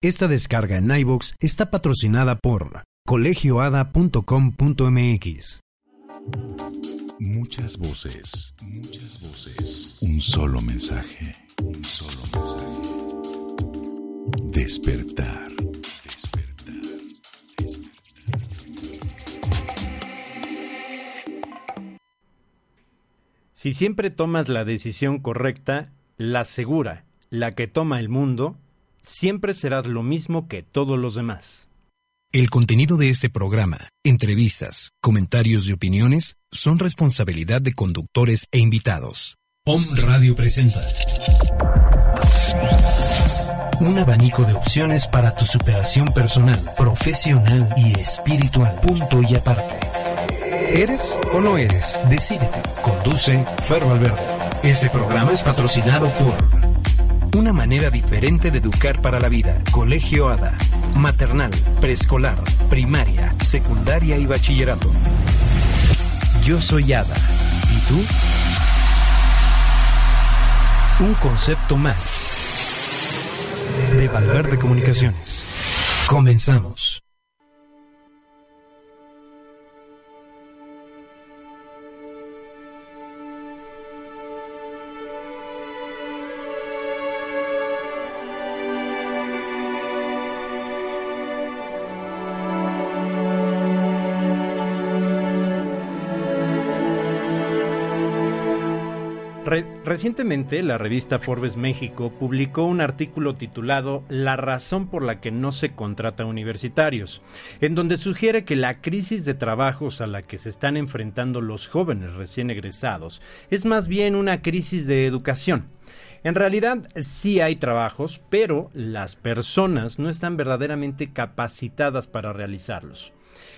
Esta descarga en iVoox está patrocinada por colegioada.com.mx. Muchas voces, muchas voces. Un solo mensaje, un solo mensaje. Despertar. Despertar. Despertar. Si siempre tomas la decisión correcta, la segura, la que toma el mundo, siempre serás lo mismo que todos los demás. El contenido de este programa, entrevistas, comentarios y opiniones son responsabilidad de conductores e invitados. Om Radio presenta un abanico de opciones para tu superación personal, profesional y espiritual. Punto y aparte. ¿Eres o no eres? Decídete. Conduce Ferro Alberto. Ese programa es patrocinado por una manera diferente de educar para la vida. Colegio ADA. Maternal, preescolar, primaria, secundaria y bachillerato. Yo soy ADA. ¿Y tú? Un concepto más de Valverde Comunicaciones. Comenzamos. Recientemente, la revista Forbes México publicó un artículo titulado La razón por la que no se contrata universitarios, en donde sugiere que la crisis de trabajos a la que se están enfrentando los jóvenes recién egresados es más bien una crisis de educación. En realidad sí hay trabajos, pero las personas no están verdaderamente capacitadas para realizarlos.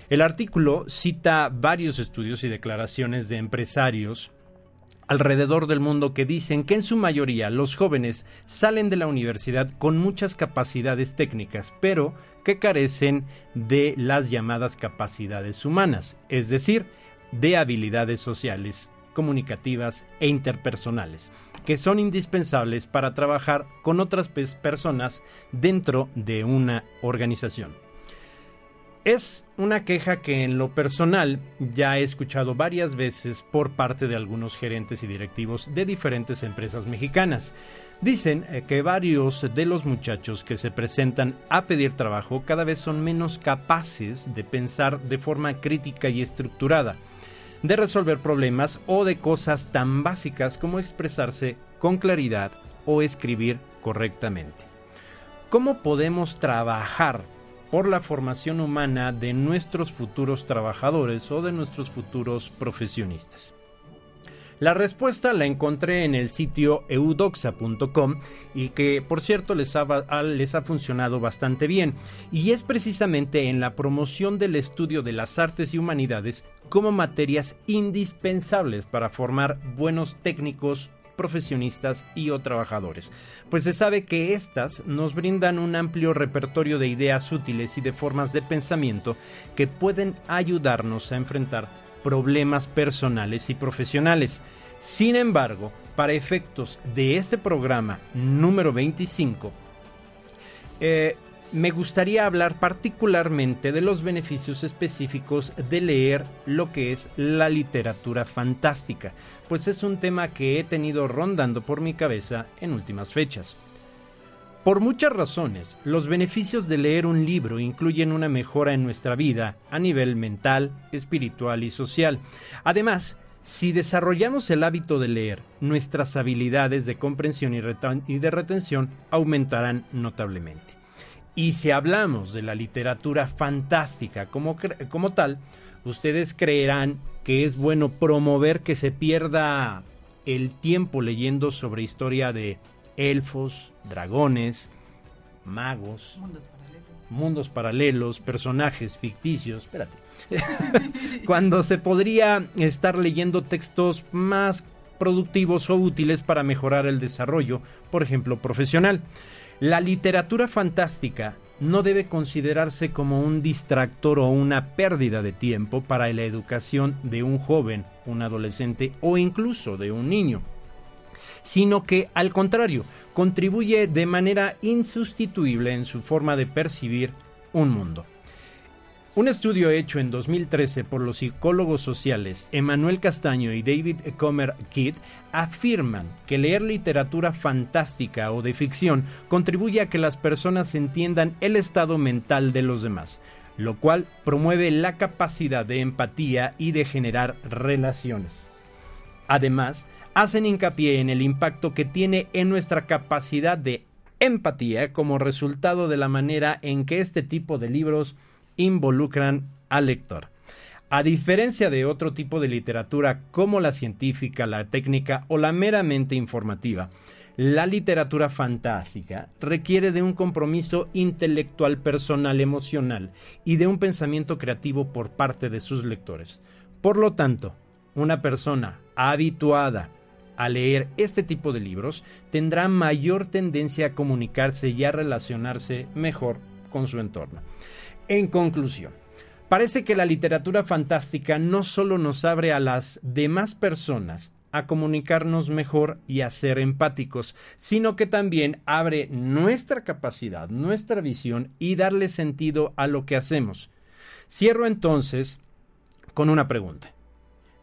El artículo cita varios estudios y declaraciones de empresarios alrededor del mundo que dicen que en su mayoría los jóvenes salen de la universidad con muchas capacidades técnicas, pero que carecen de las llamadas capacidades humanas, es decir, de habilidades sociales, comunicativas e interpersonales, que son indispensables para trabajar con otras personas dentro de una organización. Es una queja que en lo personal ya he escuchado varias veces por parte de algunos gerentes y directivos de diferentes empresas mexicanas. Dicen eh, que varios de los muchachos que se presentan a pedir trabajo cada vez son menos capaces de pensar de forma crítica y estructurada, de resolver problemas o de cosas tan básicas como expresarse con claridad o escribir correctamente. ¿Cómo podemos trabajar por la formación humana de nuestros futuros trabajadores o de nuestros futuros profesionistas. La respuesta la encontré en el sitio eudoxa.com y que por cierto les ha, les ha, funcionado bastante bien y es precisamente en la promoción del estudio de las artes y humanidades como materias indispensables para formar buenos técnicos profesionistas y o trabajadores, pues se sabe que éstas nos brindan un amplio repertorio de ideas útiles y de formas de pensamiento que pueden ayudarnos a enfrentar problemas personales y profesionales. Sin embargo, para efectos de este programa número 25, eh, me gustaría hablar particularmente de los beneficios específicos de leer lo que es la literatura fantástica, pues es un tema que he tenido rondando por mi cabeza en últimas fechas. Por muchas razones, los beneficios de leer un libro incluyen una mejora en nuestra vida a nivel mental, espiritual y social. Además, si desarrollamos el hábito de leer, nuestras habilidades de comprensión y, de retención aumentarán notablemente. Y si hablamos de la literatura fantástica como, como tal, ustedes creerán que es bueno promover que se pierda el tiempo leyendo sobre historia de elfos, dragones, magos, mundos paralelos, mundos paralelos personajes ficticios, espérate, cuando se podría estar leyendo textos más productivos o útiles para mejorar el desarrollo, por ejemplo, profesional. La literatura fantástica no debe considerarse como un distractor o una pérdida de tiempo para la educación de un joven, un adolescente o incluso de un niño. sino que al contrario, contribuye de manera insustituible en su forma de percibir un mundo. Un estudio hecho en 2013 por los psicólogos sociales Emanuel Castaño y David Comer Kidd afirman que leer literatura fantástica o de ficción contribuye a que las personas entiendan el estado mental de los demás, lo cual promueve la capacidad de empatía y de generar relaciones. Además, hacen hincapié en el impacto que tiene en nuestra capacidad de empatía como resultado de la manera en que este tipo de libros involucran al lector. A diferencia de otro tipo de literatura como la científica, la técnica o la meramente informativa, la literatura fantástica requiere de un compromiso intelectual personal emocional y de un pensamiento creativo por parte de sus lectores. Por lo tanto, una persona habituada a leer este tipo de libros tendrá mayor tendencia a comunicarse y a relacionarse mejor con su entorno. En conclusión, parece que la literatura fantástica no solo nos abre a las demás personas a comunicarnos mejor y a ser empáticos, sino que también abre nuestra capacidad, nuestra visión y darle sentido a lo que hacemos. Cierro entonces con una pregunta.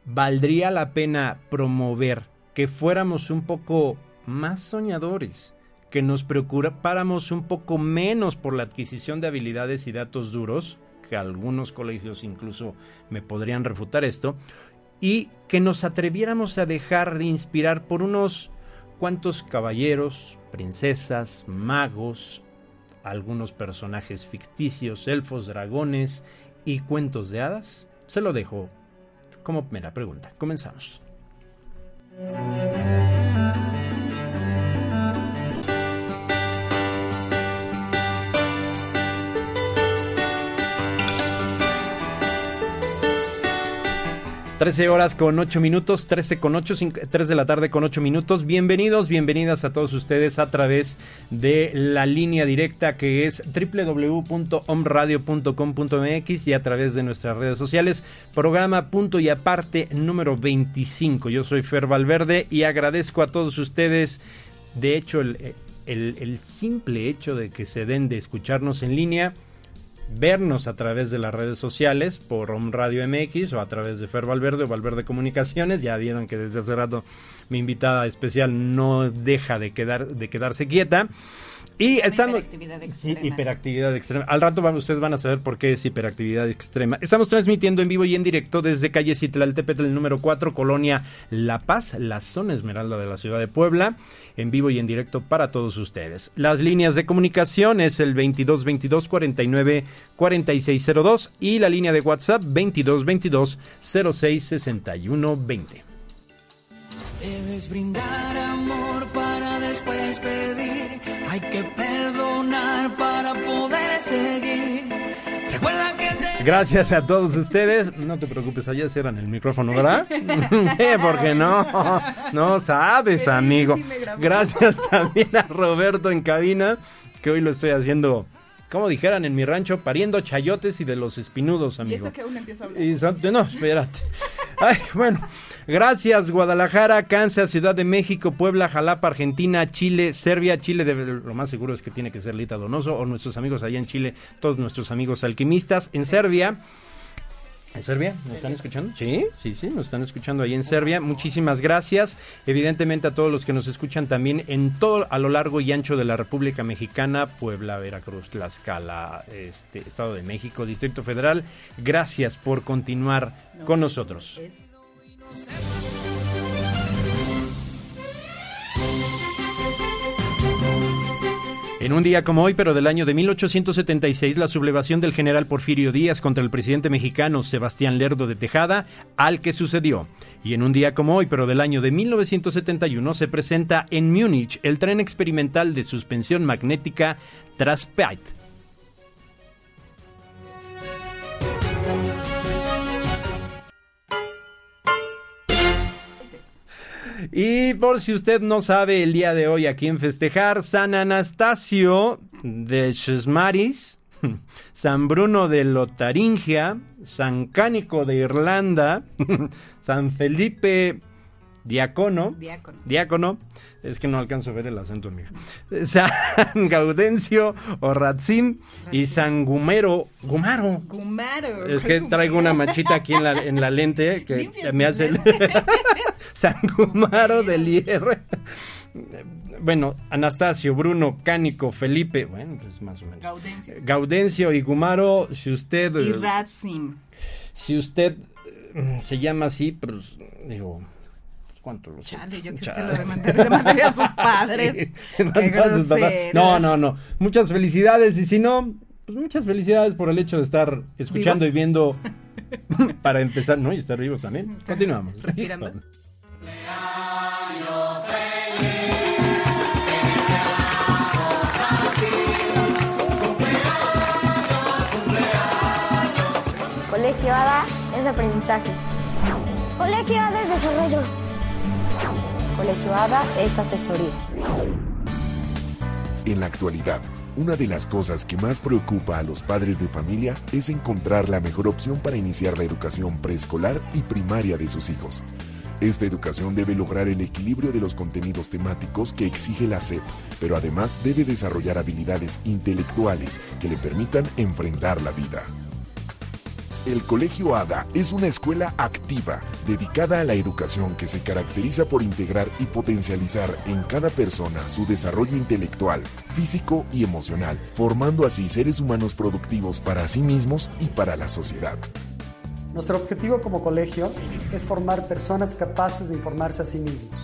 ¿Valdría la pena promover que fuéramos un poco más soñadores? Que nos preocupáramos un poco menos por la adquisición de habilidades y datos duros, que algunos colegios incluso me podrían refutar esto, y que nos atreviéramos a dejar de inspirar por unos cuantos caballeros, princesas, magos, algunos personajes ficticios, elfos, dragones y cuentos de hadas? Se lo dejo como primera pregunta. Comenzamos. 13 horas con 8 minutos, 13 con 8, 3 de la tarde con 8 minutos. Bienvenidos, bienvenidas a todos ustedes a través de la línea directa que es www.omradio.com.mx y a través de nuestras redes sociales. Programa punto y aparte número 25. Yo soy Fer Valverde y agradezco a todos ustedes. De hecho, el simple hecho de que se den de escucharnos en línea vernos a través de las redes sociales por Home Radio MX o a través de Fer Valverde o Valverde Comunicaciones. Ya vieron que desde hace rato mi invitada especial no deja de, quedar, de quedarse quieta. Y estamos. Hiperactividad extrema. Sí, hiperactividad extrema. Al rato ustedes van a saber por qué es hiperactividad extrema. Estamos transmitiendo en vivo y en directo desde calle Citlaltepetl, el número 4, Colonia La Paz, la zona esmeralda de la ciudad de Puebla. En vivo y en directo para todos ustedes. Las líneas de comunicación es el 22 22 49 4602 y la línea de WhatsApp 22 22 06 61 20. Debes brindar amor. Hay que perdonar para poder seguir. Recuerda que Gracias a todos ustedes. No te preocupes, allá cierran el micrófono, ¿verdad? Eh, porque no, no sabes, amigo. Gracias también a Roberto en cabina, que hoy lo estoy haciendo como dijeran en mi rancho, pariendo chayotes y de los espinudos, amigo. Y eso que aún empiezo a hablar. no, espérate. Ay, bueno, gracias Guadalajara, Kansas, Ciudad de México, Puebla, Jalapa, Argentina, Chile, Serbia, Chile, de, lo más seguro es que tiene que ser Lita Donoso o nuestros amigos allá en Chile, todos nuestros amigos alquimistas, en Serbia. ¿En Serbia? ¿Nos están escuchando? Sí, sí, sí, nos están escuchando ahí en Serbia. Muchísimas gracias. Evidentemente a todos los que nos escuchan también en todo a lo largo y ancho de la República Mexicana, Puebla, Veracruz, Tlaxcala, este, Estado de México, Distrito Federal. Gracias por continuar con nosotros. En un día como hoy, pero del año de 1876, la sublevación del general Porfirio Díaz contra el presidente mexicano Sebastián Lerdo de Tejada, al que sucedió. Y en un día como hoy, pero del año de 1971, se presenta en Múnich el tren experimental de suspensión magnética Traspeit Y por si usted no sabe el día de hoy a quién festejar, San Anastasio de Chesmaris, San Bruno de Lotaringia, San Cánico de Irlanda, San Felipe Diácono. Diácono. Diácono. Es que no alcanzo a ver el acento, amiga. San Gaudencio Orratzin y San Gumero. Gumaro. Gumaro. Es que traigo una manchita aquí en la, en la lente que me hace el... San Gumaro del IR. Bueno, Anastasio, Bruno, Cánico, Felipe, bueno, pues más o menos. Gaudencio. Gaudencio y Gumaro, si usted... Y eh, Ratsim. si usted eh, se llama así, pues digo, ¿cuánto lo sé? Chale, yo que Chale. usted lo demandaría, le mandaría a sus padres. Sí, a sus papás. No, no, no. Muchas felicidades y si no, pues muchas felicidades por el hecho de estar escuchando ¿Vivos? y viendo para empezar, ¿no? Y estar vivos también. Está Continuamos. respirando. Colegio ADA es aprendizaje. Colegio ADA es desarrollo. Colegio ADA es asesoría. En la actualidad, una de las cosas que más preocupa a los padres de familia es encontrar la mejor opción para iniciar la educación preescolar y primaria de sus hijos. Esta educación debe lograr el equilibrio de los contenidos temáticos que exige la SEP, pero además debe desarrollar habilidades intelectuales que le permitan enfrentar la vida. El Colegio ADA es una escuela activa dedicada a la educación que se caracteriza por integrar y potencializar en cada persona su desarrollo intelectual, físico y emocional, formando así seres humanos productivos para sí mismos y para la sociedad. Nuestro objetivo como colegio es formar personas capaces de informarse a sí mismos,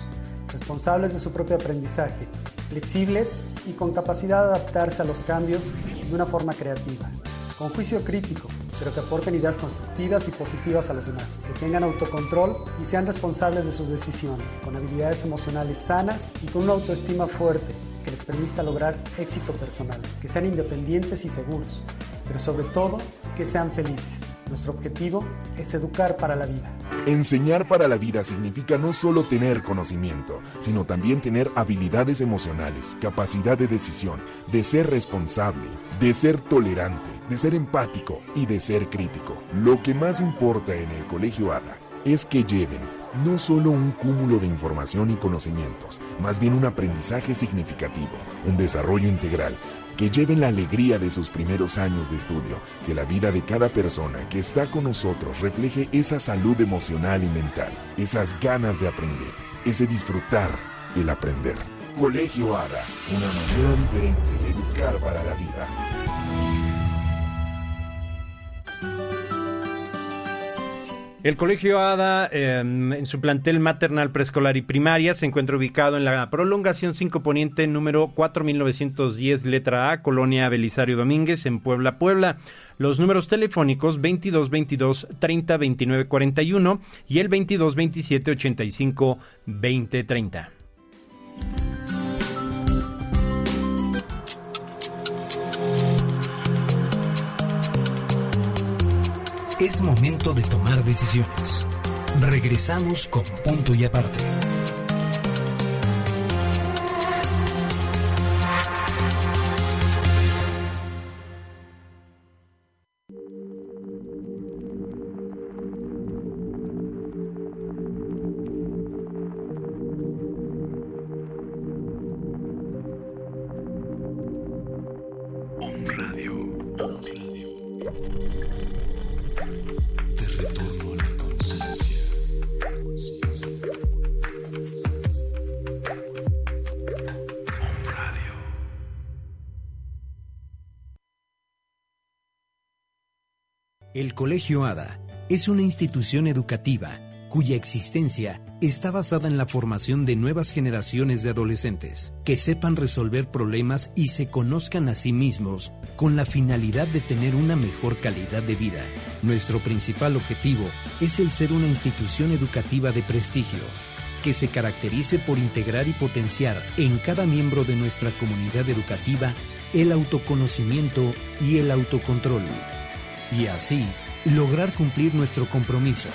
responsables de su propio aprendizaje, flexibles y con capacidad de adaptarse a los cambios de una forma creativa, con juicio crítico, pero que aporten ideas constructivas y positivas a los demás, que tengan autocontrol y sean responsables de sus decisiones, con habilidades emocionales sanas y con una autoestima fuerte que les permita lograr éxito personal, que sean independientes y seguros, pero sobre todo que sean felices. Nuestro objetivo es educar para la vida. Enseñar para la vida significa no solo tener conocimiento, sino también tener habilidades emocionales, capacidad de decisión, de ser responsable, de ser tolerante, de ser empático y de ser crítico. Lo que más importa en el Colegio ADA es que lleven no solo un cúmulo de información y conocimientos, más bien un aprendizaje significativo, un desarrollo integral, que lleven la alegría de sus primeros años de estudio, que la vida de cada persona que está con nosotros refleje esa salud emocional y mental, esas ganas de aprender, ese disfrutar, el aprender. Colegio ADA, una manera diferente de educar para la vida. El Colegio ADA, eh, en su plantel maternal, preescolar y primaria, se encuentra ubicado en la prolongación 5 Poniente número 4910, letra A, Colonia Belisario Domínguez, en Puebla, Puebla. Los números telefónicos 2222 30 29 41 y el 2227 85 20 30. Es momento de tomar decisiones. Regresamos con punto y aparte. Colegio ADA es una institución educativa cuya existencia está basada en la formación de nuevas generaciones de adolescentes que sepan resolver problemas y se conozcan a sí mismos con la finalidad de tener una mejor calidad de vida. Nuestro principal objetivo es el ser una institución educativa de prestigio que se caracterice por integrar y potenciar en cada miembro de nuestra comunidad educativa el autoconocimiento y el autocontrol y así lograr cumplir nuestro compromiso,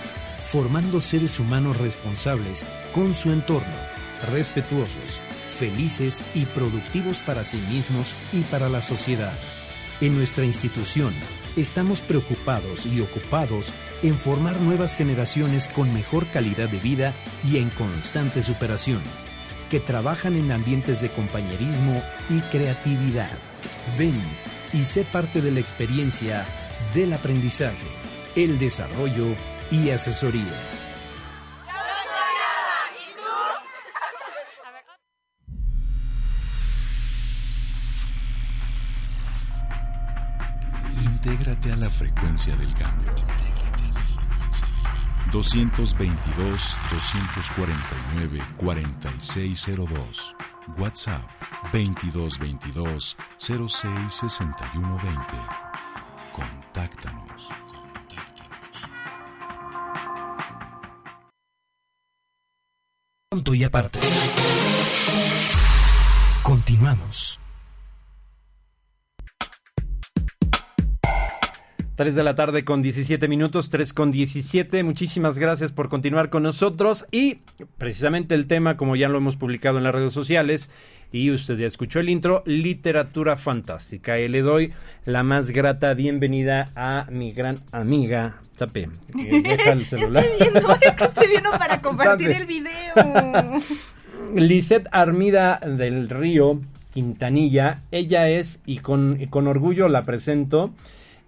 formando seres humanos responsables con su entorno, respetuosos, felices y productivos para sí mismos y para la sociedad. En nuestra institución estamos preocupados y ocupados en formar nuevas generaciones con mejor calidad de vida y en constante superación, que trabajan en ambientes de compañerismo y creatividad. Ven y sé parte de la experiencia del aprendizaje, el desarrollo y asesoría. Intégrate a la frecuencia del cambio. 222 249 4602. WhatsApp 2222 066120. Contáctanos. Punto y aparte. Continuamos. 3 de la tarde con 17 minutos, 3 con 17. Muchísimas gracias por continuar con nosotros. Y precisamente el tema, como ya lo hemos publicado en las redes sociales, y usted ya escuchó el intro, literatura fantástica. Y le doy la más grata bienvenida a mi gran amiga, Tape. que Deja el celular. Estoy viendo, es que estoy viendo para compartir el video. Lisette Armida del Río Quintanilla. Ella es, y con, y con orgullo la presento,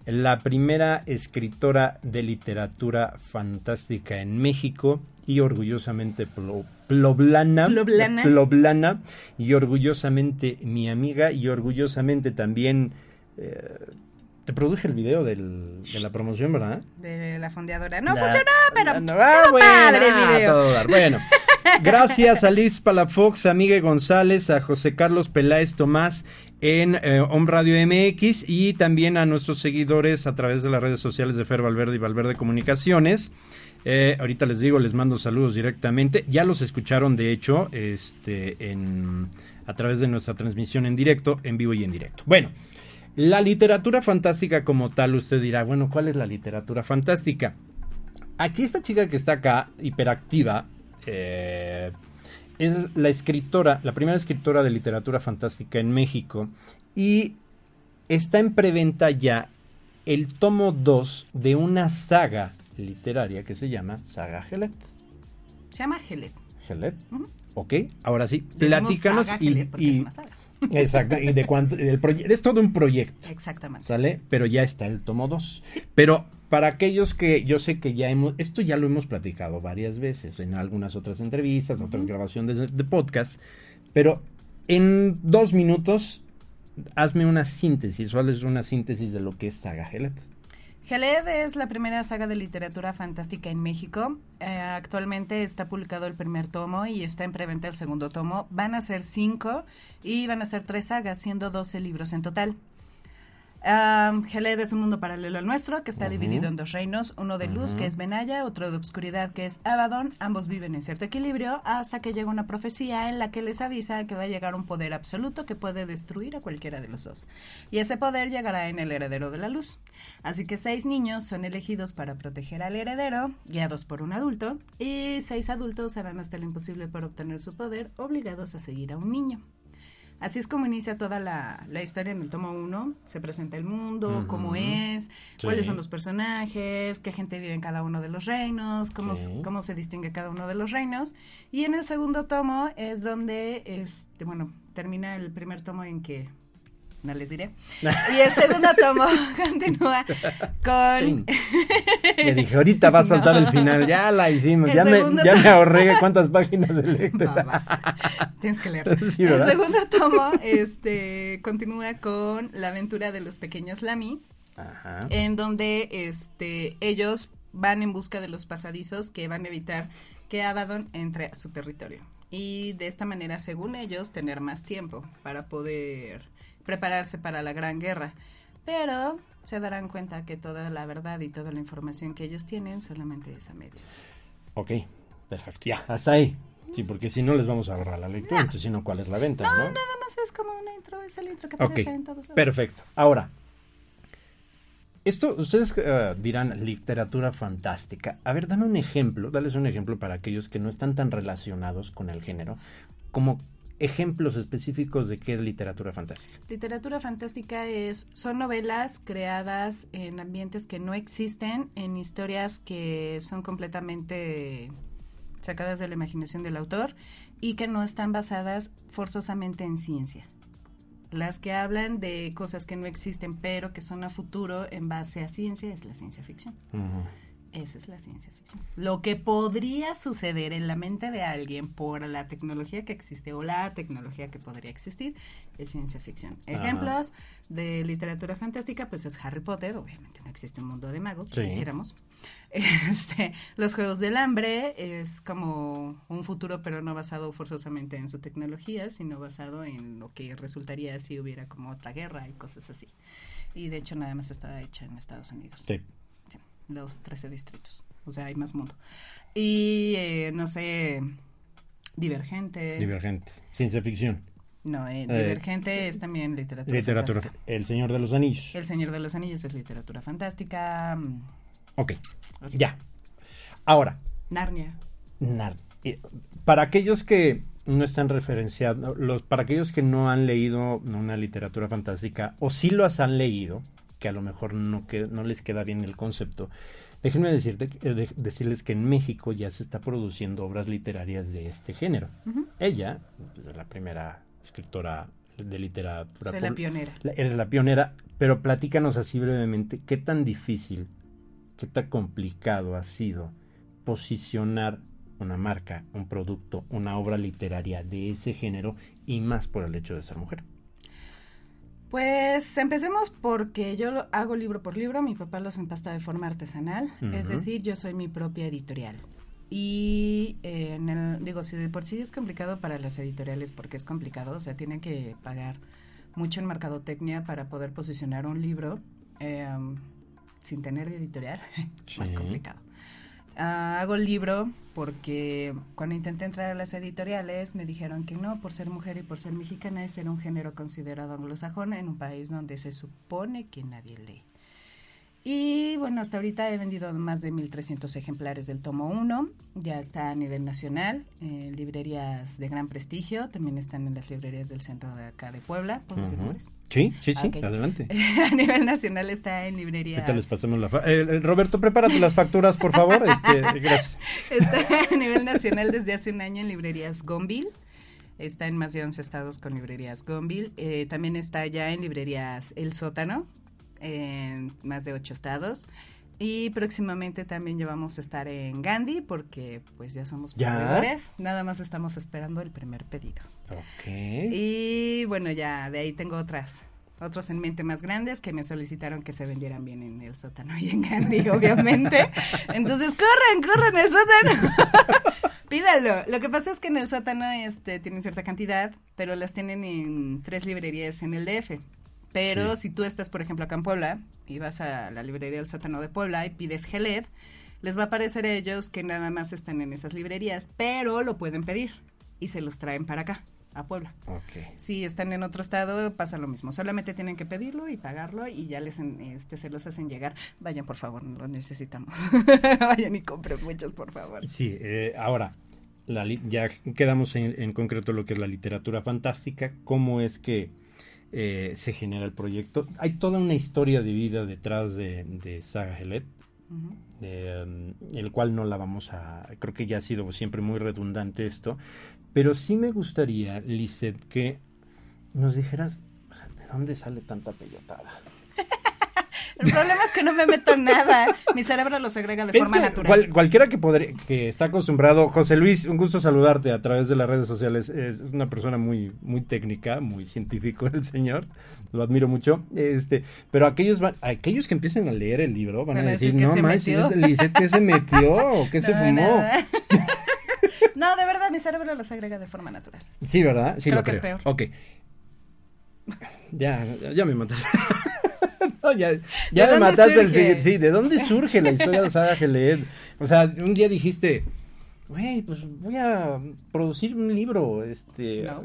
la primera escritora de literatura fantástica en México y orgullosamente plo- ploblana, Ploblana. ploblana, y orgullosamente mi amiga y orgullosamente también eh, te produje el video del- de la promoción, ¿verdad? De la fondeadora. No La- funcionó, pero no, ah, bueno, padre el ah, video. todo dar. Bueno, gracias a Liz Palafox, a Miguel González, a José Carlos Peláez Tomás en eh, Home Radio MX y también a nuestros seguidores a través de las redes sociales de Fer Valverde y Valverde Comunicaciones. Eh, ahorita les digo, les mando saludos directamente. Ya los escucharon, de hecho, este, en, a través de nuestra transmisión en directo, en vivo y en directo. Bueno, la literatura fantástica como tal, usted dirá, bueno, ¿cuál es la literatura fantástica? Aquí esta chica que está acá, hiperactiva, eh, es la escritora, la primera escritora de literatura fantástica en México y está en preventa ya el tomo 2 de una saga literaria que se llama Saga Gelet. Se llama Gelet. Gelet, ok, ahora sí, Decimos platícanos saga y, Gelet porque y- es una saga. Exacto, y de cuánto, el es todo un proyecto. Exactamente. ¿Sale? Pero ya está el tomo 2. Sí. Pero para aquellos que yo sé que ya hemos, esto ya lo hemos platicado varias veces en algunas otras entrevistas, otras grabaciones de, de podcast, pero en dos minutos hazme una síntesis, ¿cuál es una síntesis de lo que es Saga Gelet? Geled es la primera saga de literatura fantástica en México. Eh, actualmente está publicado el primer tomo y está en preventa el segundo tomo. Van a ser cinco y van a ser tres sagas, siendo 12 libros en total. Um, Geled es un mundo paralelo al nuestro que está dividido en dos reinos, uno de luz que es Benaya, otro de obscuridad que es Abaddon. Ambos viven en cierto equilibrio hasta que llega una profecía en la que les avisa que va a llegar un poder absoluto que puede destruir a cualquiera de los dos. Y ese poder llegará en el heredero de la luz. Así que seis niños son elegidos para proteger al heredero, guiados por un adulto, y seis adultos harán hasta lo imposible para obtener su poder, obligados a seguir a un niño. Así es como inicia toda la, la historia en el tomo 1. Se presenta el mundo, cómo es, cuáles son los personajes, qué gente vive en cada uno de los reinos, cómo, Sí. cómo se distingue cada uno de los reinos. Y en el segundo tomo es donde, este, bueno, termina el primer tomo en que no les diré. Y el segundo tomo continúa con... Sí. Le dije, ahorita va a soltar el final, ya la hicimos, El ya, me, ya me ahorré cuántas páginas de lectura. Babas. Tienes que leer. Sí, el segundo tomo este, continúa con la aventura de los pequeños Lamy, Ajá. en donde este, ellos van en busca de los pasadizos que van a evitar que Abaddon entre a su territorio. Y de esta manera, según ellos, tener más tiempo para poder prepararse para la gran guerra. Pero se darán cuenta que toda la verdad y toda la información que ellos tienen solamente es a medias. Ok, perfecto, ya, hasta ahí. Sí, porque si no les vamos a agarrar la lectura, entonces no, ¿cuál es la venta? No, Nada más es como una intro, es el intro que aparece en todos lados. perfecto. Ahora, esto, ustedes eh, dirán literatura fantástica. A ver, dame un ejemplo, dales un ejemplo para aquellos que no están tan relacionados con el género. Como, ejemplos específicos de qué es literatura fantástica. Literatura fantástica es son novelas creadas en ambientes que no existen, en historias que son completamente sacadas de la imaginación del autor y que no están basadas forzosamente en ciencia. Las que hablan de cosas que no existen pero que son a futuro en base a ciencia es la ciencia ficción. Esa es la ciencia ficción. Lo que podría suceder en la mente de alguien por la tecnología que existe o la tecnología que podría existir es ciencia ficción. Ejemplos de literatura fantástica, pues es Harry Potter, obviamente no existe un mundo de magos, Sí. quisiéramos. Este, los Juegos del Hambre es como un futuro, pero no basado forzosamente en su tecnología, sino basado en lo que resultaría si hubiera como otra guerra y cosas así. Y de hecho nada más está hecha en Estados Unidos Sí. Los 13 distritos. O sea, hay más mundo. Y, eh, no sé, Divergente. Divergente. Ciencia ficción. no, eh, Eh, Divergente es también literatura, Literatura. fantástica. El Señor de los Anillos. El Señor de los Anillos es literatura fantástica. mm, Ok. así. Ya. Ahora, Narnia. Nar- eh, para aquellos que no están referenciados, los, para aquellos que no han leído una literatura fantástica o sí los han leído, que a lo mejor no, que, no les queda bien el concepto, déjenme decirte, eh, de- decirles que en México ya se está produciendo obras literarias de este género. Ella pues, es la primera escritora de literatura. Soy la pionera. la- eres la pionera, pero platícanos así brevemente qué tan difícil, qué tan complicado ha sido posicionar una marca, un producto, una obra literaria de ese género y más por el hecho de ser mujer. Pues empecemos porque yo lo hago libro por libro, mi papá los empasta de forma artesanal, es decir, yo soy mi propia editorial. Y eh, en el, digo, si de por sí es complicado para las editoriales, porque es complicado, o sea, tienen que pagar mucho en mercadotecnia para poder posicionar un libro eh, sin tener editorial, más complicado. Ah, hago el libro porque cuando intenté entrar a las editoriales me dijeron que no, por ser mujer y por ser mexicana es ser un género considerado anglosajón en un país donde se supone que nadie lee. Y bueno, hasta ahorita he vendido más de 1.300 ejemplares del tomo 1. Ya está a nivel nacional, en librerías de gran prestigio. También están en las librerías del centro de acá de Puebla. ¿Puedo decir Ujú. nombres? Sí, sí, sí, adelante. a nivel nacional está en librerías. Ahorita les pasamos la fa- eh, eh, Roberto, prepárate las facturas, por favor. Este, gracias. Está a nivel nacional desde hace un año en librerías Gonville. Está en más de 11 estados con librerías Gonville. Eh, también está ya en librerías El Sótano, en más de 8 estados. Y próximamente también ya vamos a estar en Gandhi porque pues ya somos proveedores. Nada más estamos esperando el primer pedido. Ok. Y bueno, ya de ahí tengo otras otros en mente más grandes que me solicitaron que se vendieran bien en el sótano y en Gandhi, obviamente. Entonces, corran, corran al sótano. Pídalo. Lo que pasa es que en el sótano este tienen cierta cantidad, pero las tienen en tres librerías en el DF. Pero Sí. si tú estás, por ejemplo, acá en Puebla y vas a la librería del sótano de Puebla y pides Geled, les va a parecer a ellos que nada más están en esas librerías, pero lo pueden pedir y se los traen para acá, a Puebla. Ok. Si están en otro estado, pasa lo mismo. Solamente tienen que pedirlo y pagarlo y ya les en- este, se los hacen llegar. Vayan, por favor, lo necesitamos. Vayan y compren muchos, por favor. Sí, eh, ahora, la ya quedamos en, en concreto lo que es la literatura fantástica, cómo es que eh, se genera el proyecto. Hay toda una historia de vida detrás de, de Saga Helet, Ujú. eh, el cual no la vamos a... Creo que ya ha sido siempre muy redundante esto, pero sí me gustaría, Lizeth, que nos dijeras, o sea, ¿de dónde sale tanta peyotada? El problema es que no me meto nada. Mi cerebro los agrega de Es forma natural. cual- cualquiera que, podré- que está acostumbrado, José Luis, un gusto saludarte a través de las redes sociales. Es una persona muy, muy técnica, muy científico el señor. Lo admiro mucho. Este, pero aquellos van, aquellos que empiecen a leer el libro van, Van a decir, no se manches, metió". Lisette, ¿qué se metió? ¿O qué se fumó? nada. no, de verdad, mi cerebro los agrega de forma natural. Sí, ¿verdad? Sí, Creo lo que es peor. Ok. Ya, ya, ya me mataste. No, ya ya me mataste el surge? siguiente- Sí, ¿de dónde surge la historia de Saga Geled? O sea, un día dijiste, güey, pues voy a producir un libro, este... No.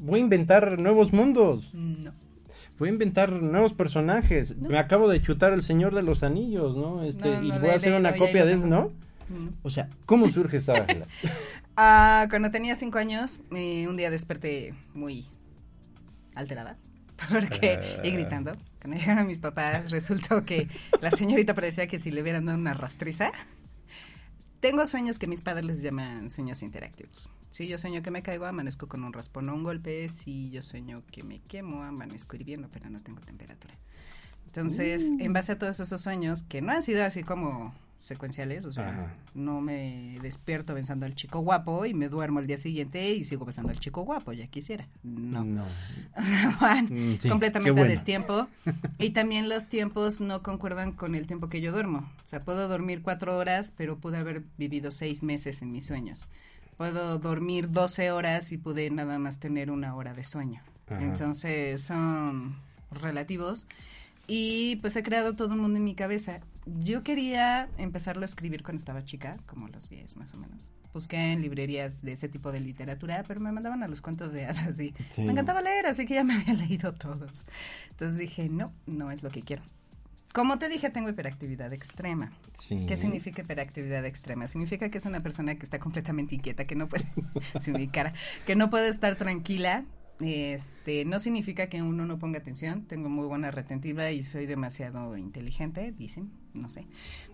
Voy a inventar nuevos mundos, No. voy a inventar nuevos personajes. Me acabo de chutar El Señor de los Anillos, ¿no? Este, y voy a hacer una copia de eso. ¿no? No. O sea, ¿cómo surge Saga Geled? Ah, cuando tenía cinco años, eh, un día desperté muy alterada. Porque, y gritando. Cuando llegaron mis papás, resultó que la señorita parecía que si le hubieran dado una rastriza. Tengo sueños que mis padres les llaman sueños interactivos. Si yo sueño que me caigo, amanezco con un raspón o un golpe. Si yo sueño que me quemo, amanezco hirviendo, pero no tengo temperatura. Entonces, en base a todos esos sueños, que no han sido así como secuenciales, o sea, Ajá. no me despierto besando al chico guapo y me duermo el día siguiente y sigo besando al chico guapo, ya quisiera. No. No. O sea, van Mm, sí, completamente a destiempo. Y también los tiempos no concuerdan con el tiempo que yo duermo. O sea, puedo dormir cuatro horas, pero pude haber vivido seis meses en mis sueños. Puedo dormir 12 horas y pude nada más tener una hora de sueño. Ajá. Entonces son relativos. Y pues he creado todo un mundo en mi cabeza. Yo quería empezarlo a escribir cuando estaba chica, como los 10 más o menos. Busqué en librerías de ese tipo de literatura, pero me mandaban a los cuentos de hadas y Sí. me encantaba leer, así que ya me había leído todos. Entonces dije, no, no es lo que quiero. Como te dije, tengo hiperactividad extrema. Sí. ¿Qué significa hiperactividad extrema? Significa que es una persona que está completamente inquieta, que no puede, sin mi cara, que no puede estar tranquila. Este, no significa que uno no ponga atención. Tengo muy buena retentiva y soy demasiado inteligente, dicen, no sé.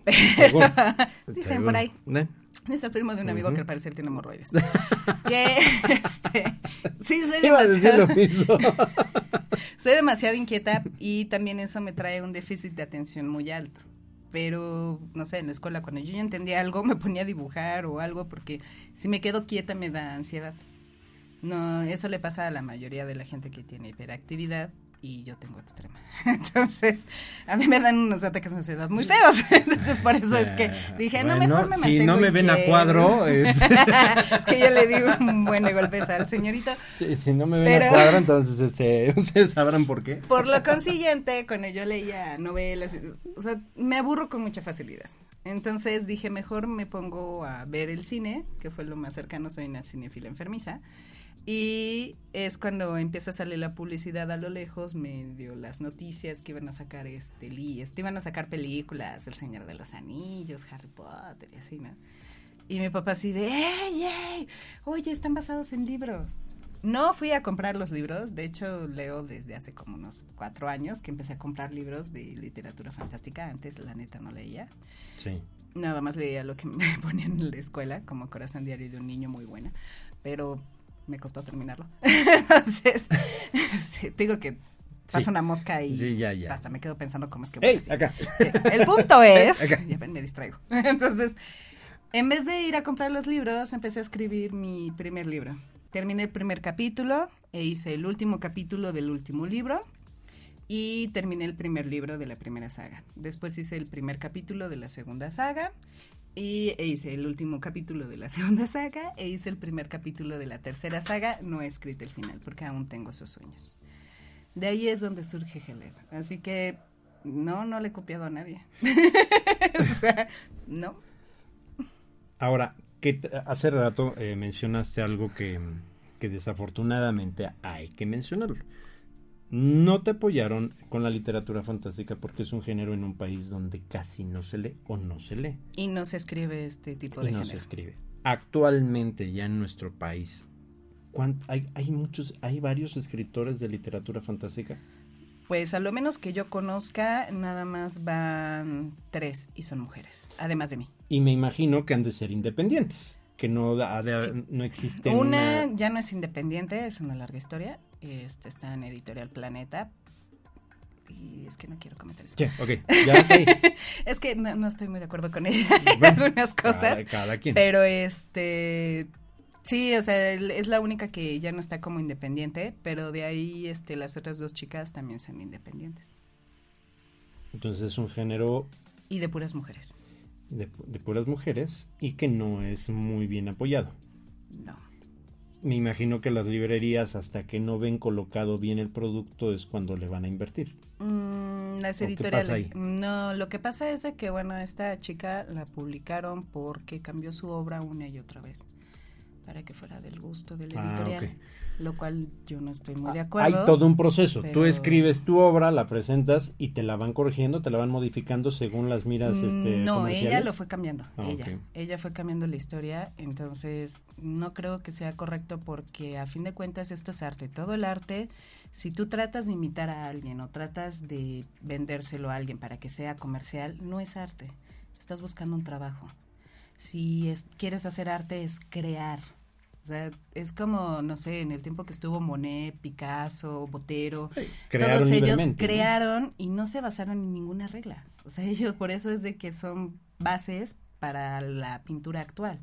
Dicen por ahí. ¿Eh? Es el primo de un amigo que al parecer tiene hemorroides. que, este, sí, soy demasiado, soy demasiado inquieta y también eso me trae un déficit de atención muy alto. Pero, no sé, en la escuela cuando yo ya entendía algo me ponía a dibujar o algo porque si me quedo quieta me da ansiedad. No, eso le pasa a la mayoría de la gente que tiene hiperactividad y yo tengo extrema. Entonces, a mí me dan unos ataques de ansiedad muy feos. Entonces, por eso es que dije, no, Bueno, mejor me Si mantengo no me ven a inquieta". cuadro, es... es que yo le di un buen de golpes al señorito. Sí, si no me ven Pero- a cuadro, entonces este, ustedes sabrán por qué. Por lo consiguiente, cuando yo leía novelas, o sea, me aburro con mucha facilidad. Entonces dije, mejor me pongo a ver el cine, que fue lo más cercano, soy una cinefila enfermiza. Y es cuando empieza a salir la publicidad a lo lejos, medio las noticias que iban a sacar este este, iban a sacar películas, El Señor de los Anillos, Harry Potter y así, ¿no? Y mi papá así de, ¡ey, ey! Oye, están basados en libros. No fui a comprar los libros, de hecho leo desde hace como unos cuatro años que empecé a comprar libros de literatura fantástica, antes la neta no leía, Sí. nada más leía lo que me ponían en la escuela, como Corazón Diario de un Niño muy buena, pero me costó terminarlo. Entonces, sí, digo que pasa Sí. una mosca y Sí, ya, ya. hasta me quedo pensando cómo es que voy ¡Ey! así. Acá. El punto es, Acá. ya ven, me distraigo. Entonces, en vez de ir a comprar los libros, empecé a escribir mi primer libro. Terminé el primer capítulo e hice el último capítulo del último libro y terminé el primer libro de la primera saga. Después hice el primer capítulo de la segunda saga y e hice el último capítulo de la segunda saga e hice el primer capítulo de la tercera saga. No he escrito el final porque aún tengo esos sueños. De ahí es donde surge Heled. Así que no, no le he copiado a nadie. o sea, no. Ahora, que hace rato eh, mencionaste algo que, que desafortunadamente hay que mencionarlo. No te apoyaron con la literatura fantástica porque es un género en un país donde casi no se lee o no se lee Y no se escribe este tipo y de no género. se escribe. Actualmente ya en nuestro país, ¿cuán- hay, hay muchos, hay varios escritores de literatura fantástica. Pues a lo menos que yo conozca, nada más van tres y son mujeres, además de mí. Y me imagino que han de ser independientes, que no, de- Sí. no existe Una una... ya no es independiente, es una larga historia. Este está en Editorial Planeta. Y es que no quiero comentar eso. Sí, ok, ya. Es que no, no estoy muy de acuerdo con ella en Bueno, algunas cosas. Cada, cada quien. Pero este sí, o sea, es la única que ya no está como independiente, pero de ahí este las otras dos chicas también son independientes Entonces es un género y de puras mujeres. de, de puras mujeres y que no es muy bien apoyado. No. Me imagino que las librerías hasta que no ven colocado bien el producto es cuando le van a invertir. Mm, las ¿O qué pasa editoriales. ahí? No, lo que pasa es de que, bueno, esta chica la publicaron porque cambió su obra una y otra vez. Para que fuera del gusto del Ah, editorial, lo cual yo no estoy muy de Hay acuerdo. todo un proceso. Tú pero- escribes tu obra, la presentas y te la van corrigiendo, te la van modificando según las miras este, Mm, no, ella lo fue cambiando. Ah, ella, ella fue cambiando la historia, entonces no creo que sea correcto porque a fin de cuentas esto es arte. Todo el arte, si tú tratas de imitar a alguien o tratas de vendérselo a alguien para que sea comercial, no es arte. Estás buscando un trabajo. Si es- quieres hacer arte es crear. O sea, es como, no sé, en el tiempo que estuvo Monet, Picasso, Botero, todos ellos crearon y no se basaron en ninguna regla. O sea, ellos por eso es de que son bases para la pintura actual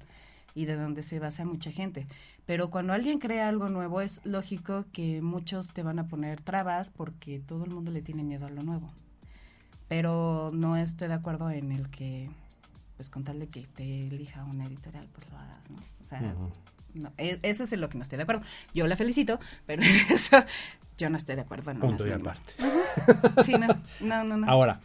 y de donde se basa mucha gente. Pero cuando alguien crea algo nuevo es lógico que muchos te van a poner trabas porque todo el mundo le tiene miedo a lo nuevo. Pero no estoy de acuerdo en el que, pues con tal de que te elija una editorial, pues lo hagas, ¿no? O sea. No, e- eso es en lo que no estoy de acuerdo. Yo la felicito, pero en eso yo no estoy de acuerdo. Punto y aparte. Sí, no, no, no. no. Ahora,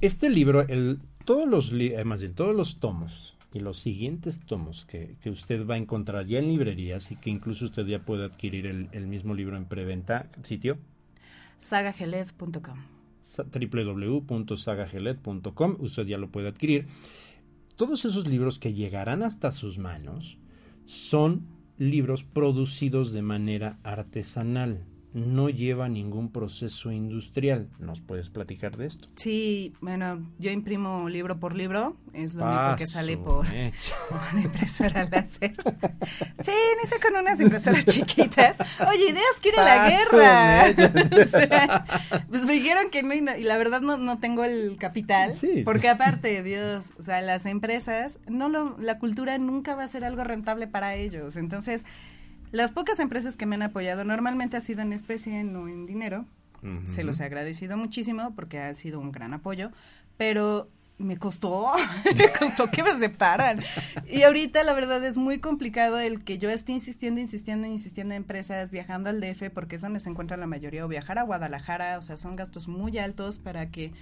este libro, el, todos los, eh, más bien, todos los tomos y los siguientes tomos que, que usted va a encontrar ya en librerías y que incluso usted ya puede adquirir el, el mismo libro en preventa, sitio sagageled.com. sa- www.sagagelet.com, usted ya lo puede adquirir. Todos esos libros que llegarán hasta sus manos son libros producidos de manera artesanal, no lleva ningún proceso industrial. ¿Nos puedes platicar de esto? Sí, bueno, yo imprimo libro por libro, es lo único que sale por, por una impresora láser. Sí, inicia con unas impresoras chiquitas. Oye, ideas quiere la guerra. mecha. O sea, pues me dijeron que no, y no- y la verdad no, no tengo el capital, Sí. porque aparte, Dios, o sea, las empresas, no lo, la cultura nunca va a ser algo rentable para ellos. Entonces, las pocas empresas que me han apoyado normalmente ha sido en especie, no en dinero. Se los he agradecido muchísimo porque ha sido un gran apoyo, pero me costó, me costó que me aceptaran. Y ahorita la verdad es muy complicado el que yo esté insistiendo, insistiendo, insistiendo en empresas, viajando al DF, porque es donde se encuentra la mayoría, o viajar a Guadalajara, o sea, son gastos muy altos para que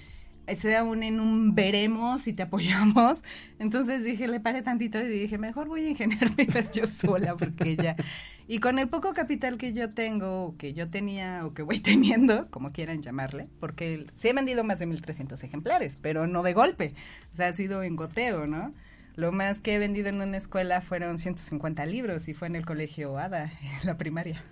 sea un en un veremos y te apoyamos. Entonces dije, le paré tantito y dije, mejor voy a ingeniarme yo sola porque ya. Y con el poco capital que yo tengo, o que yo tenía, o que voy teniendo, como quieran llamarle, porque sí he vendido más de 1300 ejemplares, pero no de golpe. O sea, ha sido en goteo, ¿no? Lo más que he vendido en una escuela fueron 150 libros y fue en el colegio ADA, en la primaria.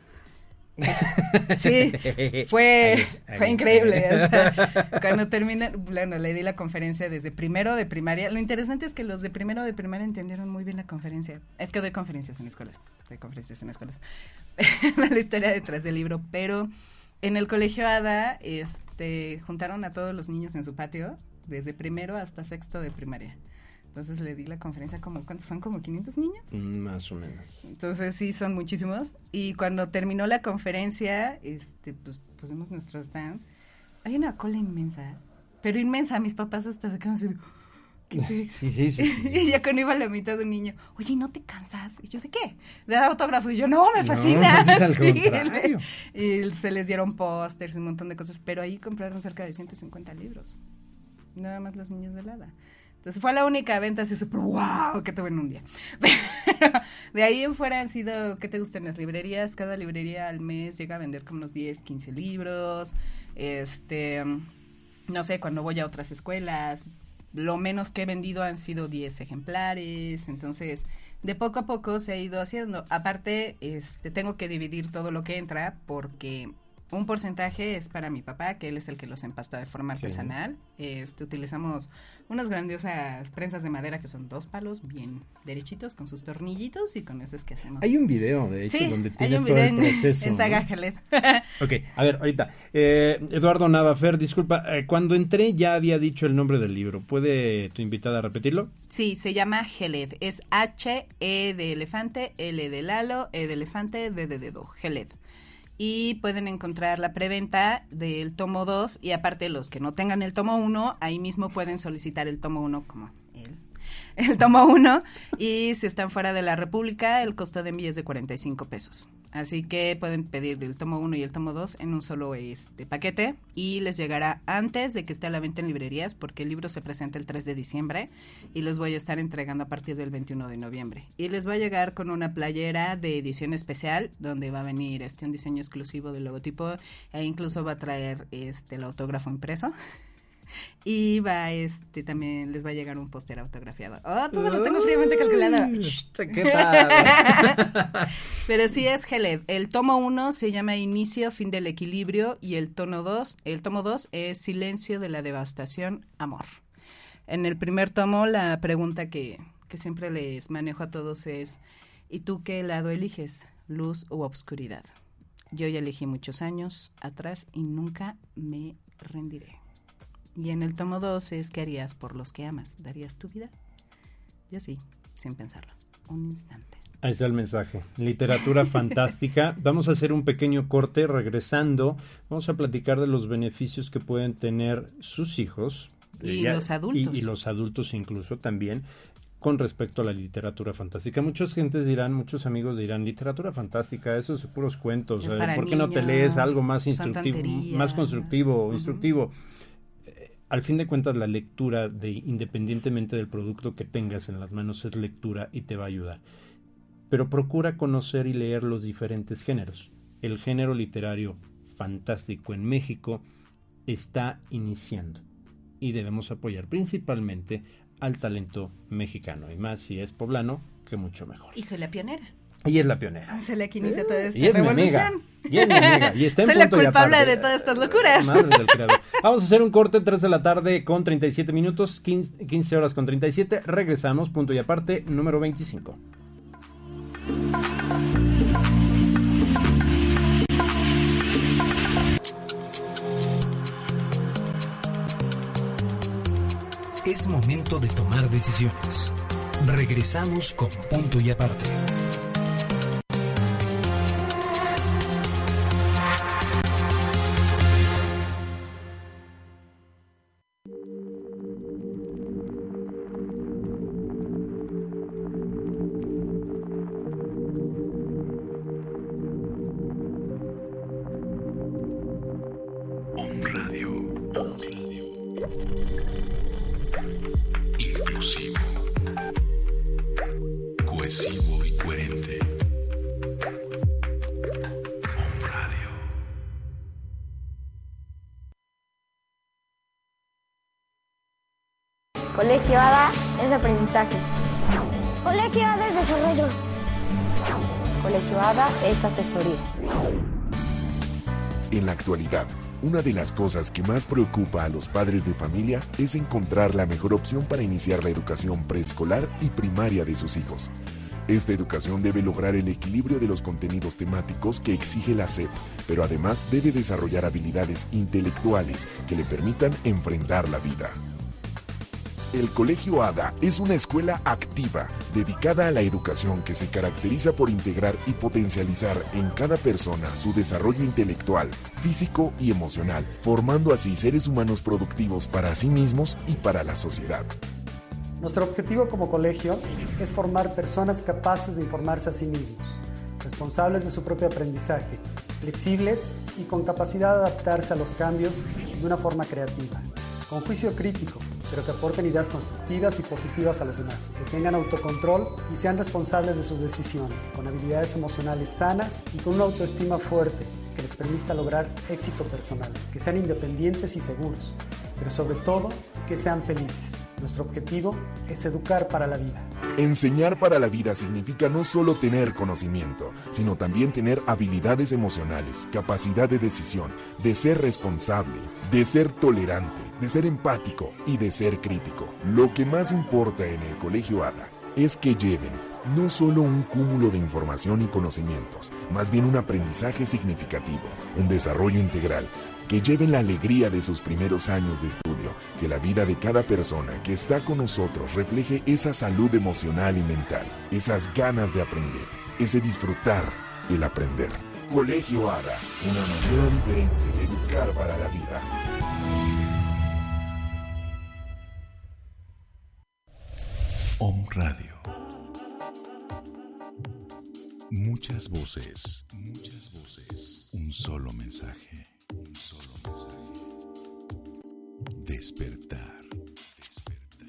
Sí, fue, fue increíble. o sea, cuando terminé, bueno, le di la conferencia desde primero de primaria. Lo interesante es que los de primero de primaria entendieron muy bien la conferencia. Es que doy conferencias en escuelas, doy conferencias en escuelas. la historia detrás del libro, pero en el colegio ADA, este, juntaron a todos los niños en su patio, desde primero hasta sexto de primaria. Entonces le di la conferencia como, ¿cuántos son? ¿Como 500 niños? Mm, Más o menos. Entonces sí, son muchísimos. Y cuando terminó la conferencia, este, pues pusimos nuestro stand. Hay una cola inmensa, pero inmensa. Mis papás hasta se quedaron así ¿qué? Sí, sí, sí. sí. Y ya cuando iba a la mitad de un niño, oye, ¿no te cansas? Y yo, ¿de qué? De dar autógrafo. Y yo, no, me No, fascina. al Sí, y se les dieron pósters y un montón de cosas. Pero ahí compraron cerca de 150 libros. Nada más los niños de Lada. Entonces fue la única venta así súper wow que tuve en un día. Pero de ahí en fuera han sido, ¿qué te gustan las librerías? Cada librería al mes llega a vender como unos 10, 15 libros. Este, no sé, cuando voy a otras escuelas, lo menos que he vendido han sido 10 ejemplares. Entonces, de poco a poco se ha ido haciendo. Aparte, este, tengo que dividir todo lo que entra porque un porcentaje es para mi papá, que él es el que los empasta de forma Sí. artesanal. Este, utilizamos unas grandiosas prensas de madera que son dos palos bien derechitos con sus tornillitos y con eso es que hacemos. Hay un video, de hecho, sí, donde hay tienes un todo video el en, proceso. en ¿no? Saga Jaled. Ok, a ver, ahorita. Eh, Eduardo Navafer, disculpa, eh, cuando entré ya había dicho el nombre del libro. ¿Puede tu invitada repetirlo? Sí, se llama Geled. Es H, E de elefante, L de Lalo, E de elefante, D de dedo. Geled. Y pueden encontrar la preventa del tomo 2 y aparte los que no tengan el tomo 1, ahí mismo pueden solicitar el tomo 1 como él. El tomo 1 y si están fuera de la República, el costo de envío es de 45 pesos. Así que pueden pedir el tomo 1 y el tomo 2 en un solo este paquete y les llegará antes de que esté a la venta en librerías porque el libro se presenta el 3 de diciembre y los voy a estar entregando a partir del 21 de noviembre. Y les va a llegar con una playera de edición especial donde va a venir este un diseño exclusivo del logotipo e incluso va a traer este el autógrafo impreso. Y va, este, también les va a llegar un póster autografiado. Oh, todo lo tengo fríamente calculado. ¿Qué tal? Pero sí es Geled. El tomo 1 se llama Inicio, Fin del Equilibrio y el tono 2, el tomo 2 es Silencio de la Devastación, Amor. En el primer tomo la pregunta que, que siempre les manejo a todos es ¿y tú qué lado eliges? ¿Luz o obscuridad? Yo ya elegí muchos años atrás y nunca me rendiré. Y en el tomo 2 es ¿qué harías por los que amas? ¿Darías tu vida? Yo sí, sin pensarlo. Un instante. Ahí está el mensaje. Literatura fantástica. Vamos a hacer un pequeño corte. Regresando, vamos a platicar de los beneficios que pueden tener sus hijos. Y los adultos. Y, y, los adultos incluso también con respecto a la literatura fantástica. Muchas gentes dirán, muchos amigos dirán, literatura fantástica, eso es puros cuentos. Es eh, ¿Por qué no te lees algo más instructivo, más constructivo, Ujú. instructivo? Al fin de cuentas, la lectura, de, independientemente del producto que tengas en las manos, es lectura y te va a ayudar. Pero procura conocer y leer los diferentes géneros. El género literario fantástico en México está iniciando y debemos apoyar principalmente al talento mexicano y más si es poblano que mucho mejor. Y soy la pionera. Y es la pionera. La que inicia toda esta Y es mi amiga. revolución. Y es mi amiga. Y está en Soy la punto y culpable aparte. de todas estas locuras. Madre del creador. Vamos a hacer un corte 3 de la tarde con 37 minutos, 15, 15 horas con 37. Regresamos, punto y aparte, número 25. Es momento de tomar decisiones. Regresamos con punto y aparte. Aprendizaje. Colegio ADA es desarrollo. Colegio ADA es asesoría. En la actualidad, una de las cosas que más preocupa a los padres de familia es encontrar la mejor opción para iniciar la educación preescolar y primaria de sus hijos. Esta educación debe lograr el equilibrio de los contenidos temáticos que exige la SEP, pero además debe desarrollar habilidades intelectuales que le permitan enfrentar la vida. El Colegio ADA es una escuela activa dedicada a la educación que se caracteriza por integrar y potencializar en cada persona su desarrollo intelectual, físico y emocional, formando así seres humanos productivos para sí mismos y para la sociedad. Nuestro objetivo como colegio es formar personas capaces de informarse a sí mismos, responsables de su propio aprendizaje, flexibles y con capacidad de adaptarse a los cambios de una forma creativa, con juicio crítico, pero que aporten ideas constructivas y positivas a los demás, que tengan autocontrol y sean responsables de sus decisiones, con habilidades emocionales sanas y con una autoestima fuerte que les permita lograr éxito personal, que sean independientes y seguros, pero sobre todo que sean felices. Nuestro objetivo es educar para la vida. Enseñar para la vida significa no solo tener conocimiento, sino también tener habilidades emocionales, capacidad de decisión, de ser responsable, de ser tolerante, de ser empático y de ser crítico. Lo que más importa en el Colegio ADA es que lleven no solo un cúmulo de información y conocimientos, más bien un aprendizaje significativo, un desarrollo integral, que lleven la alegría de sus primeros años de estudio, que la vida de cada persona que está con nosotros refleje esa salud emocional y mental, esas ganas de aprender, ese disfrutar, el aprender. Colegio ADA, una manera diferente de educar para la vida. Radio. Muchas voces, muchas voces. Un solo mensaje, un solo mensaje. Despertar. Despertar.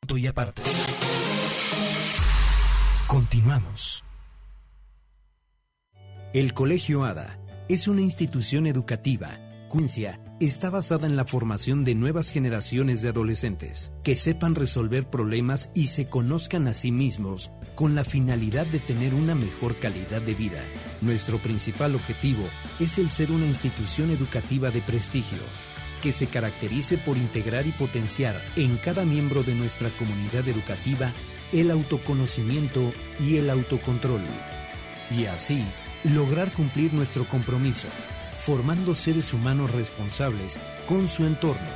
Punto y aparte. Continuamos. El Colegio ADA es una institución educativa. Cuencia está basada en la formación de nuevas generaciones de adolescentes que sepan resolver problemas y se conozcan a sí mismos con la finalidad de tener una mejor calidad de vida. Nuestro principal objetivo es el ser una institución educativa de prestigio que se caracterice por integrar y potenciar en cada miembro de nuestra comunidad educativa el autoconocimiento y el autocontrol. Y así, lograr cumplir nuestro compromiso, formando seres humanos responsables con su entorno,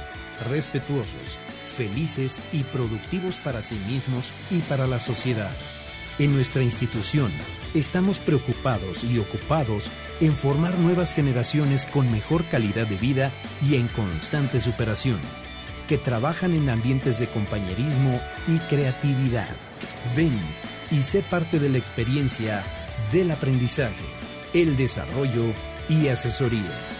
respetuosos, felices y productivos para sí mismos y para la sociedad. En nuestra institución, estamos preocupados y ocupados en formar nuevas generaciones con mejor calidad de vida y en constante superación, que trabajan en ambientes de compañerismo y creatividad. Ven y sé parte de la experiencia del aprendizaje, el desarrollo y asesoría.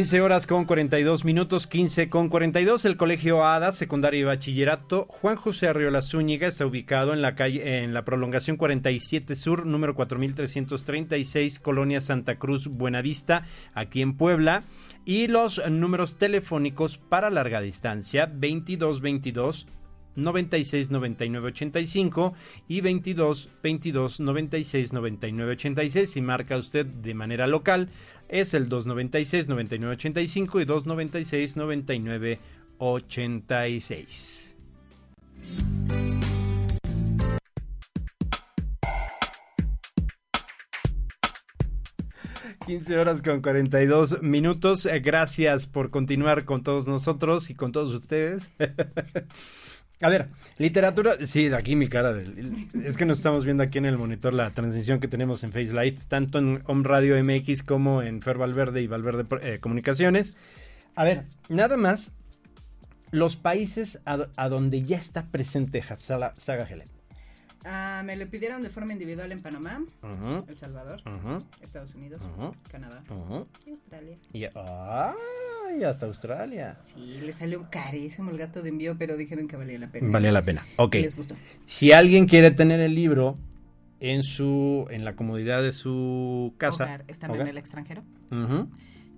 15 horas con 42 minutos, 15 con 42. El Colegio ADA, secundario y bachillerato, Juan José Arriola Zúñiga, está ubicado en la calle, en la prolongación 47 Sur, número 4336, Colonia Santa Cruz, Buenavista, aquí en Puebla. Y los números telefónicos para larga distancia, 2222 96 99 85 y 22 22 96 99 86 si marca usted de manera local es el 296 99 85 y 296 99 86 15 horas con 42 minutos. Gracias por continuar con todos nosotros y con todos ustedes. A ver, literatura, sí, aquí mi cara, es que nos estamos viendo aquí en el monitor la transición que tenemos en Face Live, tanto en Home Radio MX como en Fer Valverde y Valverde eh, Comunicaciones. A ver, nada más, los países a, a donde ya está presente Saga Helen. Ah, me lo pidieron de forma individual en Panamá, El Salvador, Estados Unidos. Canadá y Australia. Y, ay, hasta Australia. Sí, le salió carísimo el gasto de envío, pero dijeron que valía la pena. Valía la pena. Ok. Y les gustó. Si alguien quiere tener el libro en su en la comodidad de su casa, Hogar, están hogar, en el extranjero.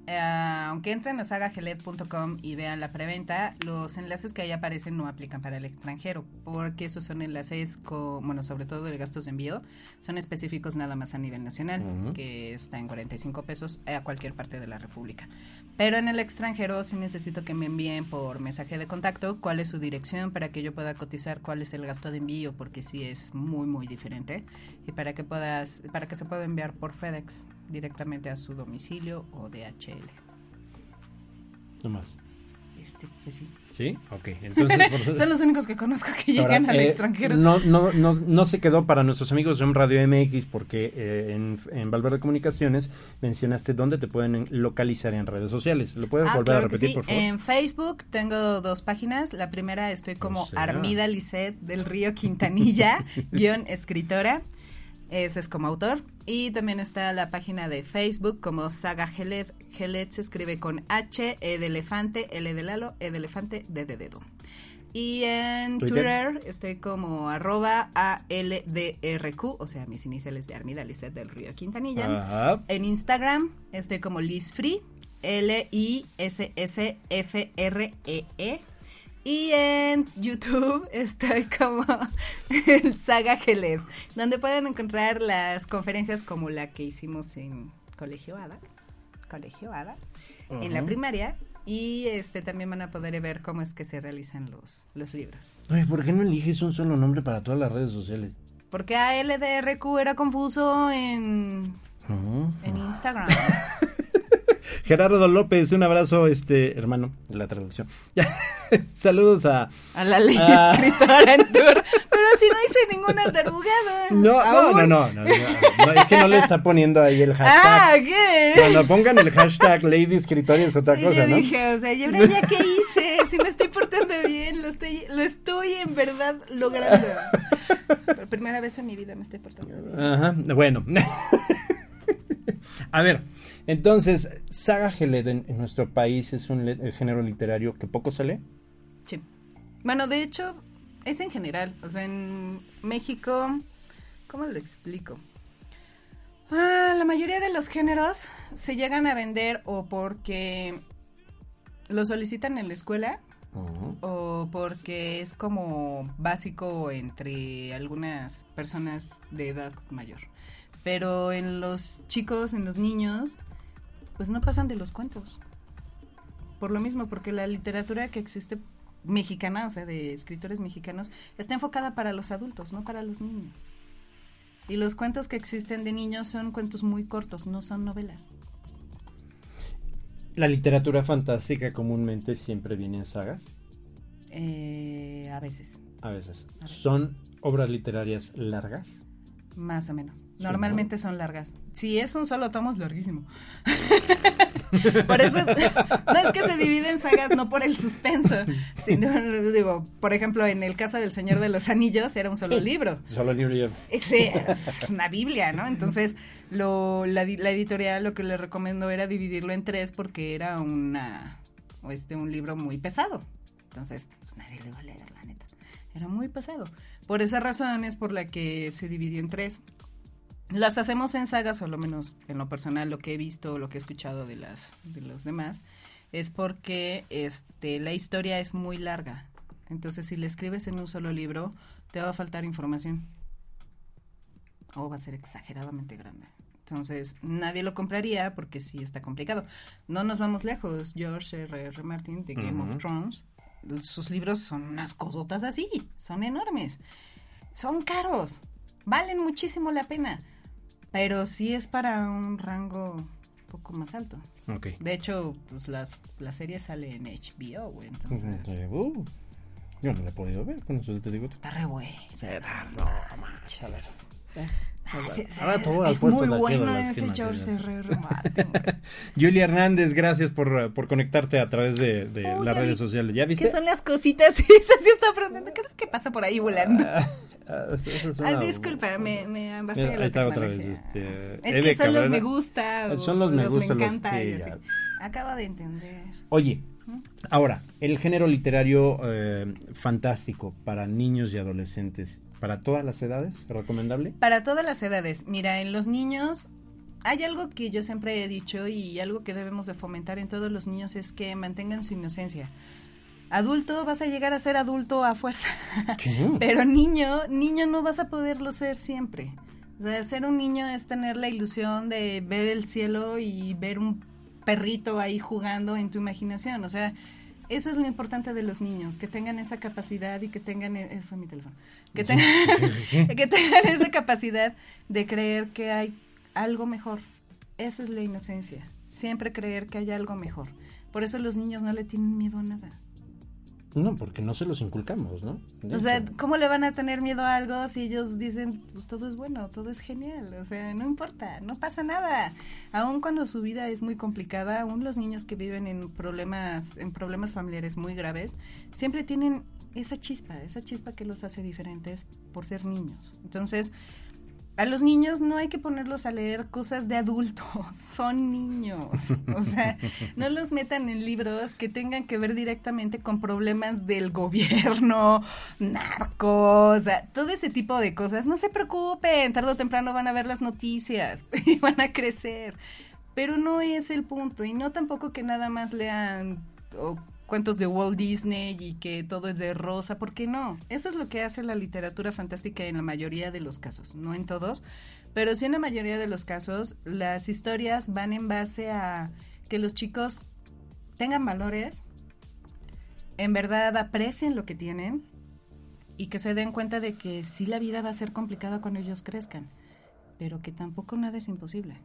Eh, aunque entren a sagagelet.com y vean la preventa, los enlaces que ahí aparecen no aplican para el extranjero, porque esos son enlaces, con, bueno, sobre todo de gastos de envío, son específicos nada más a nivel nacional, que está en 45 pesos a cualquier parte de la República. Pero en el extranjero sí necesito que me envíen por mensaje de contacto cuál es su dirección para que yo pueda cotizar cuál es el gasto de envío, porque sí es muy, muy diferente, y para que puedas, para que se pueda enviar por FedEx directamente a su domicilio o DHL. no más. Este, pues sí. ¿Sí? Ok. Entonces, por eso- Son los únicos que conozco que Ahora, llegan al eh, extranjero. No, no, no, no se quedó para nuestros amigos de Radio MX porque eh, en, en Valverde Comunicaciones mencionaste dónde te pueden en- localizar en redes sociales. ¿Lo puedes Ah, volver claro a repetir, sí. por favor? En Facebook tengo dos páginas. La primera estoy como O sea. Armida Lisset del Río Quintanilla, guion escritora. Ese es como autor. Y también está la página de Facebook como Saga Gelet. Gelet se escribe con H, E de elefante, L de Lalo, E de elefante, D de dedo. Y en Twitter. Twitter, estoy como arroba ALDRQ, o sea, mis iniciales de Armida Lisset del Río Quintanilla. Ajá. En Instagram estoy como Liz Free, L-I-S-S-F-R-E-E. E Y en YouTube estoy como el Saga Geled, donde pueden encontrar las conferencias como la que hicimos en Colegio Ada, Colegio Ada, en la primaria. Y este también van a poder ver cómo es que se realizan los, los libros. Oye, ¿por qué no eliges un solo nombre para todas las redes sociales? Porque ALDRQ era confuso en, en Instagram. Gerardo López, un abrazo, este hermano de la traducción. Saludos a. A la ley escritora en tour. Pero si no hice ninguna tarugada. No, no, no, no, no, no, no, es que no le está poniendo ahí el hashtag. Ah, ¿qué? Cuando pongan el hashtag Lady Escritoria es otra cosa, yo ¿no? dije, o sea, ¿y ahora ya qué hice? Si me estoy portando bien, lo estoy, lo estoy en verdad logrando. Por primera vez en mi vida me estoy portando bien. Ajá, bueno. A ver, entonces, Saga Geleden en nuestro país es un le- género literario que poco se lee. Sí. Bueno, de hecho, es en general. O sea, en México, ¿cómo lo explico? Ah, la mayoría de los géneros se llegan a vender o porque lo solicitan en la escuela o porque es como básico entre algunas personas de edad mayor. Pero en los chicos, en los niños, pues no pasan de los cuentos. Por lo mismo, porque la literatura que existe mexicana, o sea, de escritores mexicanos, está enfocada para los adultos, no para los niños. Y los cuentos que existen de niños son cuentos muy cortos, no son novelas. La literatura fantástica comúnmente siempre viene en sagas, Eh, a veces, a veces. A veces. ¿Son obras literarias largas? Más o menos. Sí, Normalmente son largas. Si es un solo tomo, es larguísimo. por eso, es- no es que se divide en sagas, no por el suspenso, sino, digo, por ejemplo, en el caso del Señor de los Anillos era un solo libro. Solo libro y- Sí, una Biblia, ¿no? Entonces, lo, la, la editorial lo que le recomendó era dividirlo en tres porque era una, este, un libro muy pesado. Entonces, pues nadie lo iba a leer, la neta. Era muy pesado. Por esa razón es por la que se dividió en tres. Las hacemos en sagas, o lo menos en lo personal, lo que he visto, lo que he escuchado de las de los demás, es porque este la historia es muy larga. Entonces, si la escribes en un solo libro, te va a faltar información. O va a ser exageradamente grande. Entonces, nadie lo compraría porque sí está complicado. No nos vamos lejos. George R. R. Martin de Game of Thrones, sus libros son unas cosotas así, son enormes. Son caros, valen muchísimo la pena, pero sí es para un rango un poco más alto. Ok. De hecho, pues las, la serie sale en HBO, güey, entonces Uh, yo no la he podido ver, con eso te digo. está re güey. No, manches. Ah, sí, sí, Ahora es, todo es puesto muy bueno ese George sí. R. R. Martin. Julia Hernández, gracias por, uh, por conectarte a través de, de Oh, las redes vi. sociales. ¿Ya viste? ¿Qué son las cositas? Sí, sí está aprendiendo. ¿Qué es lo que pasa por ahí volando? Ah, esa- esa es Ay, una- disculpa, me, me envasé Mira, de la ahí está otra vez, este, es Eve que son los Cabrera. me gusta. o Son los me gusta, los- encanta. sí, y ya. así. Acaba de entender. Oye, ahora, el género literario eh, fantástico para niños y adolescentes, ¿para todas las edades? ¿Recomendable? Para todas las edades. Mira, en los niños hay algo que yo siempre he dicho y algo que debemos de fomentar en todos los niños es que mantengan su inocencia. Adulto vas a llegar a ser adulto a fuerza. ¿Qué? Pero niño, niño no vas a poderlo ser siempre. O sea, ser un niño es tener la ilusión de ver el cielo y ver un perrito ahí jugando en tu imaginación. O sea, eso es lo importante de los niños, que tengan esa capacidad y que tengan, e- ese fue mi teléfono, que tengan, que tengan esa capacidad de creer que hay algo mejor. Esa es la inocencia, siempre creer que hay algo mejor. Por eso los niños no le tienen miedo a nada. No, porque no se los inculcamos, ¿no? O sea. ¿cómo le van a tener miedo a algo si ellos dicen, pues todo es bueno, todo es genial? O sea, no importa, no pasa nada. Aun cuando su vida es muy complicada, aún los niños que viven en problemas, en problemas familiares muy graves, siempre tienen esa chispa, esa chispa que los hace diferentes por ser niños. Entonces, a los niños no hay que ponerlos a leer cosas de adultos, son niños. O sea, no los metan en libros que tengan que ver directamente con problemas del gobierno, narcos, todo ese tipo de cosas. No se preocupen, tarde o temprano van a ver las noticias y van a crecer. Pero no es el punto y no tampoco que nada más lean o cuentos de Walt Disney y que todo es de rosa, ¿por qué no? Eso es lo que hace la literatura fantástica en la mayoría de los casos, no en todos, pero sí en la mayoría de los casos las historias van en base a que los chicos tengan valores, en verdad aprecien lo que tienen y que se den cuenta de que sí la vida va a ser complicada cuando ellos crezcan, pero que tampoco nada es imposible.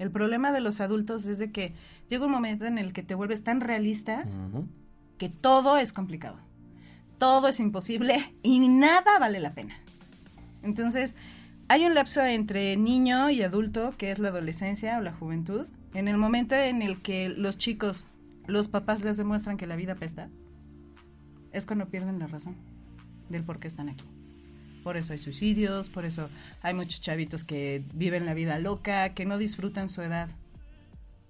El problema de los adultos es de que llega un momento en el que te vuelves tan realista que todo es complicado. Todo es imposible y nada vale la pena. Entonces, hay un lapso entre niño y adulto, que es la adolescencia o la juventud, en el momento en el que los chicos, los papás les demuestran que la vida pesta, es cuando pierden la razón del por qué están aquí. Por eso hay suicidios, por eso hay muchos chavitos que viven la vida loca, que no disfrutan su edad,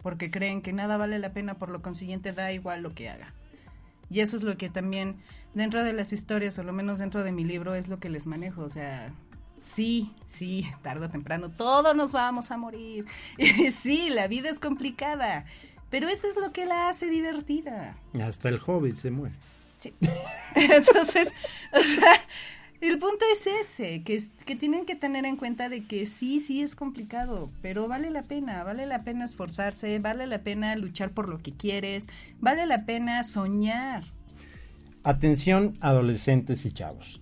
porque creen que nada vale la pena, por lo consiguiente da igual lo que haga. Y eso es lo que también dentro de las historias, o lo menos dentro de mi libro, es lo que les manejo. O sea, sí, sí, tarde o temprano, todos nos vamos a morir. sí, la vida es complicada, pero eso es lo que la hace divertida. Hasta el hobbit se muere. Sí. Entonces, o sea, el punto es ese, que, que tienen que tener en cuenta de que sí, sí es complicado, pero vale la pena, vale la pena esforzarse, vale la pena luchar por lo que quieres, vale la pena soñar. Atención adolescentes y chavos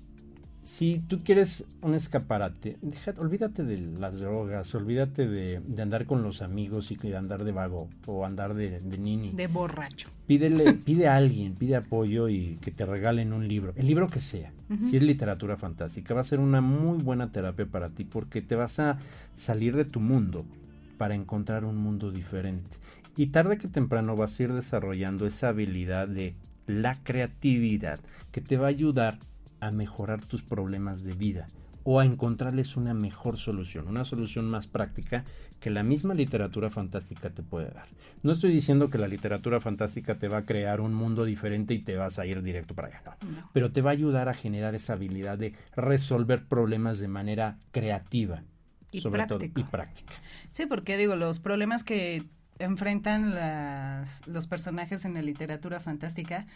si tú quieres un escaparate, olvídate de las drogas, olvídate de, andar con los amigos y de andar de vago o andar de, de nini. De borracho. Pídele, pide a alguien, pide apoyo y que te regalen un libro, el libro que sea. Si es literatura fantástica, va a ser una muy buena terapia para ti porque te vas a salir de tu mundo para encontrar un mundo diferente. Y tarde que temprano vas a ir desarrollando esa habilidad de la creatividad que te va a ayudar a mejorar tus problemas de vida o a encontrarles una mejor solución, una solución más práctica que la misma literatura fantástica te puede dar. No estoy diciendo que la literatura fantástica te va a crear un mundo diferente y te vas a ir directo para allá, no. Pero te va a ayudar a generar esa habilidad de resolver problemas de manera creativa. Y sobre. Todo, y práctica. Sí, porque digo, los problemas que enfrentan los personajes en la literatura fantástica,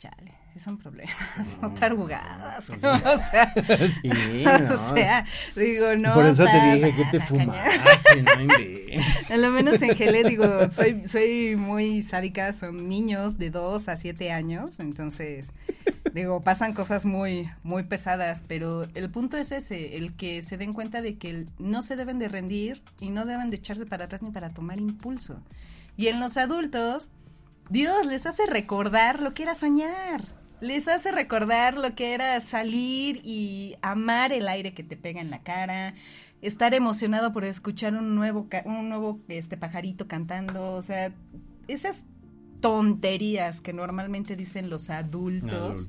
chale, son problemas, son tarugadas. o, sea, o sea, digo, no. Por eso te dije que te fumaste, no inventes. A lo menos en Gelé, digo, soy, soy muy sádica, son niños de 2 a 7 años, entonces, digo, pasan cosas muy, muy pesadas, pero el punto es ese, el que se den cuenta de que no se deben de rendir y no deben de echarse para atrás ni para tomar impulso. Y en los adultos, Dios les hace recordar lo que era soñar les hace recordar lo que era salir y amar el aire que te pega en la cara, estar emocionado por escuchar un nuevo, un nuevo este, pajarito cantando, o sea, esas tonterías que normalmente dicen los adultos,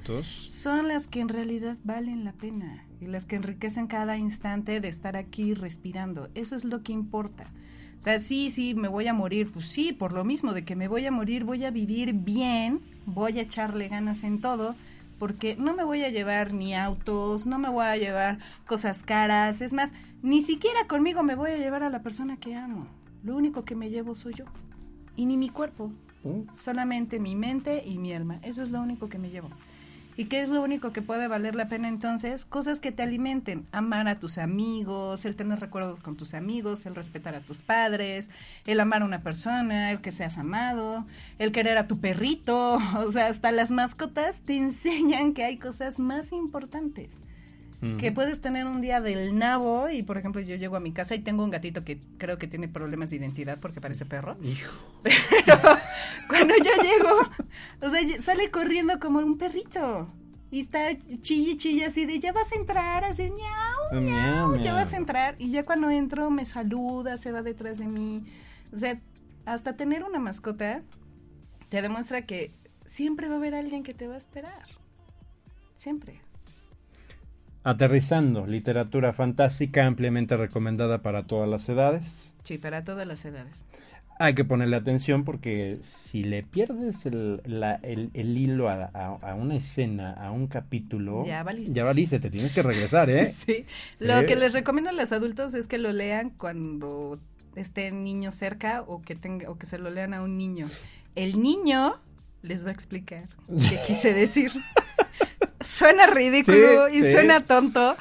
son las que en realidad valen la pena y las que enriquecen cada instante de estar aquí respirando. Eso es lo que importa. O sea, sí, sí, me voy a morir. Pues sí, por lo mismo de que me voy a morir, voy a vivir bien, voy a echarle ganas en todo, porque no me voy a llevar ni autos, no me voy a llevar cosas caras. Es más, ni siquiera conmigo me voy a llevar a la persona que amo. Lo único que me llevo soy yo. Y ni mi cuerpo. Mm. Solamente mi mente y mi alma. Eso es lo único que me llevo. ¿Y qué es lo único que puede valer la pena entonces? Cosas que te alimenten, amar a tus amigos, el tener recuerdos con tus amigos, el respetar a tus padres, el amar a una persona, el que seas amado, el querer a tu perrito, o sea, hasta las mascotas te enseñan que hay cosas más importantes. Que puedes tener un día del nabo y, por ejemplo, yo llego a mi casa y tengo un gatito que creo que tiene problemas de identidad porque parece perro. Pero cuando yo llego, o sea, sale corriendo como un perrito. Y está chille, chille así de, ya vas a entrar, así, miau, miau, ya vas a entrar. Y ya cuando entro me saluda, se va detrás de mí. O sea, hasta tener una mascota te demuestra que siempre va a haber alguien que te va a esperar. Siempre. Aterrizando, literatura fantástica ampliamente recomendada para todas las edades. Sí, para todas las edades. Hay que ponerle atención porque si le pierdes el, hilo a, una escena, a un capítulo, ya valiste. Ya valiste, te tienes que regresar, ¿eh? sí. Lo que les recomiendo a los adultos es que lo lean cuando esté niño cerca o que, tenga, o que se lo lean a un niño. El niño les va a explicar qué quise decir. Suena ridículo y suena tonto,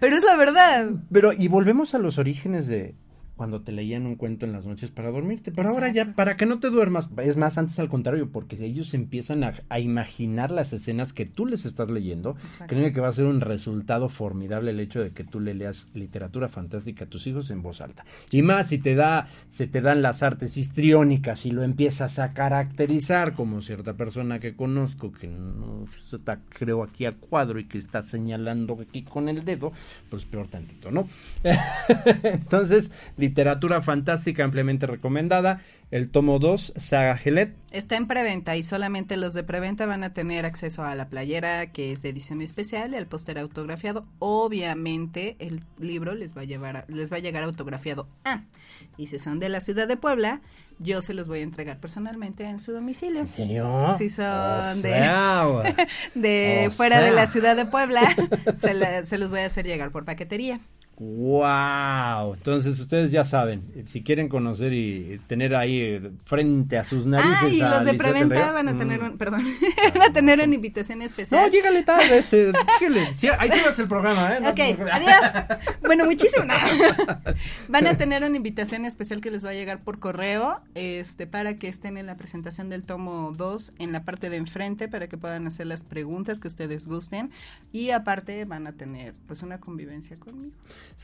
pero es la verdad. Pero, y volvemos a los orígenes de, cuando te leían un cuento en las noches para dormirte. Pero ahora ya, para que no te duermas, es más, antes al contrario, porque ellos empiezan a, a imaginar las escenas que tú les estás leyendo, creen que va a ser un resultado formidable el hecho de que tú le leas literatura fantástica a tus hijos en voz alta. Y más si te da, se te dan las artes histriónicas y lo empiezas a caracterizar como cierta persona que conozco, que no está, creo, aquí a cuadro y que está señalando aquí con el dedo, pues peor tantito, ¿no? Entonces, literatura fantástica ampliamente recomendada. El tomo 2, Saga Gelet. Está en preventa y solamente los de preventa van a tener acceso a la playera que es de edición especial y al póster autografiado. Obviamente el libro les va a llevar les va a llegar autografiado. Ah, y si son de la ciudad de Puebla, yo se los voy a entregar personalmente en su domicilio. ¿En serio? Si son de, de fuera de la ciudad de Puebla, se, se los voy a hacer llegar por paquetería. ¡Wow! Entonces ustedes ya saben, si quieren conocer y tener ahí frente a sus narices. Ah, y los de preventa van a tener, mm. un, perdón, van a tener una invitación especial. No, llégale tal vez, eh, ahí cierras el programa, ¿eh? ok, adiós. Bueno, muchísimo. Van a tener una invitación especial que les va a llegar por correo, este, para que estén en la presentación del tomo 2 en la parte de enfrente, para que puedan hacer las preguntas que ustedes gusten. Y aparte van a tener, pues, una convivencia conmigo.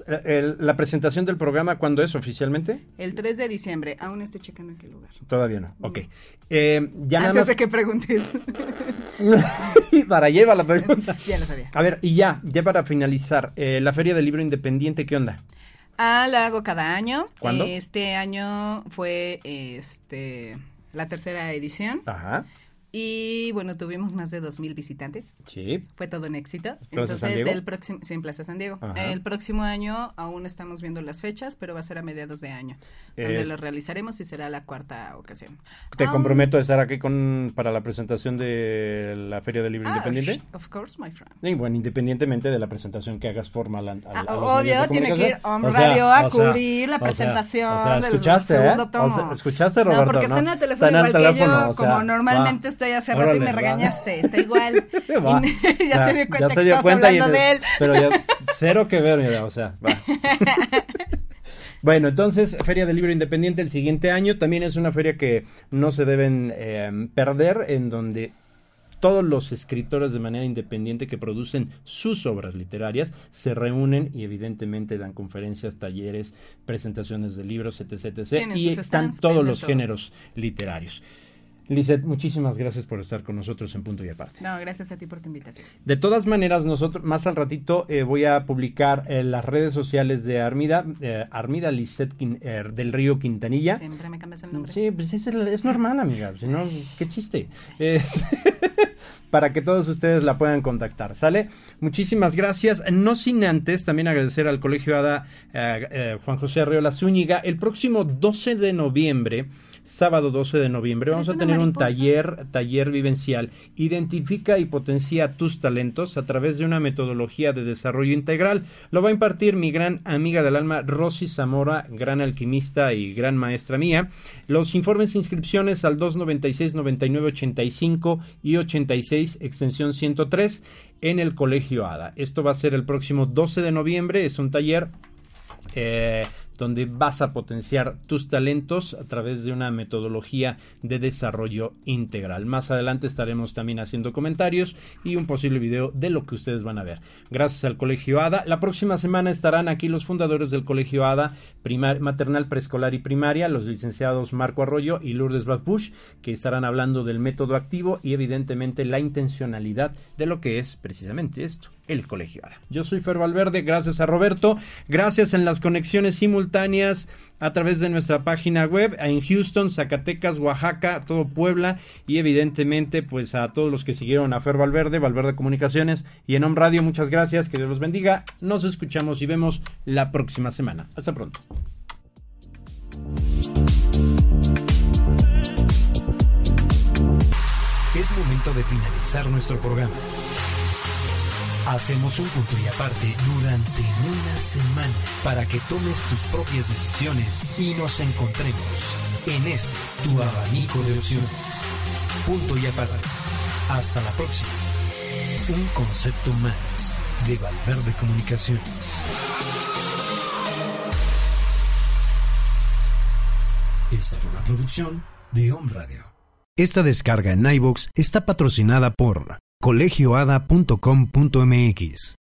¿La presentación del programa cuándo es oficialmente? El 3 de diciembre. Aún estoy checando en qué lugar. Todavía no. Ok. Eh, ya Antes de que preguntes. para llevar la pregunta. Ya lo sabía. A ver, y ya, ya para finalizar, eh, la Feria del Libro Independiente, ¿qué onda? Ah, la hago cada año. ¿Cuándo? Este año fue este la tercera edición. Ajá. Y bueno, tuvimos más de 2.000 visitantes. Sí. Fue todo un éxito. Entonces, el próximo, sí, en Plaza San Diego. El próximo año aún estamos viendo las fechas, pero va a ser a mediados de año, donde lo realizaremos y será la cuarta ocasión. Te comprometo a estar aquí con para la presentación de la Feria del Libro ah, Independiente. Of course, my friend. Y bueno, independientemente de la presentación que hagas formal a, ah, Obvio, tiene que ir a un radio a cubrir la presentación o sea, ¿escuchaste, del segundo tomo. ¿Escuchaste, Roberto? No, porque está en el teléfono igual que yo, como normalmente estoy hace rato y me regañaste, está igual. ya, se dio cuenta que hablando de él. Pero ya, cero que ver, mira, o sea, va. Bueno, entonces, Feria del Libro Independiente el siguiente año también es una feria que no se deben eh, perder, en donde todos los escritores de manera independiente que producen sus obras literarias se reúnen y evidentemente dan conferencias, talleres, presentaciones de libros, etc. etc. y están todos los géneros literarios. Lizeth, muchísimas gracias por estar con nosotros en Punto y Aparte. No, gracias a ti por tu invitación. De todas maneras, nosotros más al ratito eh, voy a publicar en las redes sociales de Armida, eh, Armida Lizeth eh, del Río Quintanilla. Siempre me cambias el nombre. Sí, pues es, es normal, amiga. Si no, qué chiste. para que todos ustedes la puedan contactar, ¿sale? Muchísimas gracias. No sin antes también agradecer al Colegio ADA Juan José Arreola Zúñiga. El próximo 12 de noviembre sábado 12 de noviembre. Vamos a tener un taller, taller vivencial. Identifica y potencia tus talentos a través de una metodología de desarrollo integral. Lo va a impartir mi gran amiga del alma, Rosy Zamora, gran alquimista y gran maestra mía. Los informes e inscripciones al 296 99 85 y 86 extensión 103 en el Colegio ADA. Esto va a ser el próximo 12 de noviembre. Es un taller eh, donde vas a potenciar tus talentos a través de una metodología de desarrollo integral. Más adelante estaremos también haciendo comentarios y un posible video de lo que ustedes van a ver. Gracias al Colegio ADA. La próxima semana estarán aquí los fundadores del Colegio ADA, maternal, preescolar y primaria, los licenciados Marco Arroyo y Lourdes Bush, que estarán hablando del método activo y evidentemente la intencionalidad de lo que es precisamente esto, el Colegio ADA. Yo soy Fer Valverde, gracias a Roberto, gracias en las conexiones simultáneas a través de nuestra página web en Houston, Zacatecas, Oaxaca, todo Puebla y evidentemente pues a todos los que siguieron a Fer Valverde, Valverde Comunicaciones y en Home Radio, muchas gracias, que Dios los bendiga. Nos escuchamos y vemos la próxima semana. Hasta pronto. Es momento de finalizar nuestro programa. Hacemos un punto y aparte durante una semana para que tomes tus propias decisiones y nos encontremos en este tu abanico de opciones. Punto y aparte. Hasta la próxima. Un concepto más de Valverde Comunicaciones. Esta fue una producción de Home Radio. Esta descarga en iVoox está patrocinada por colegioada.com.mx.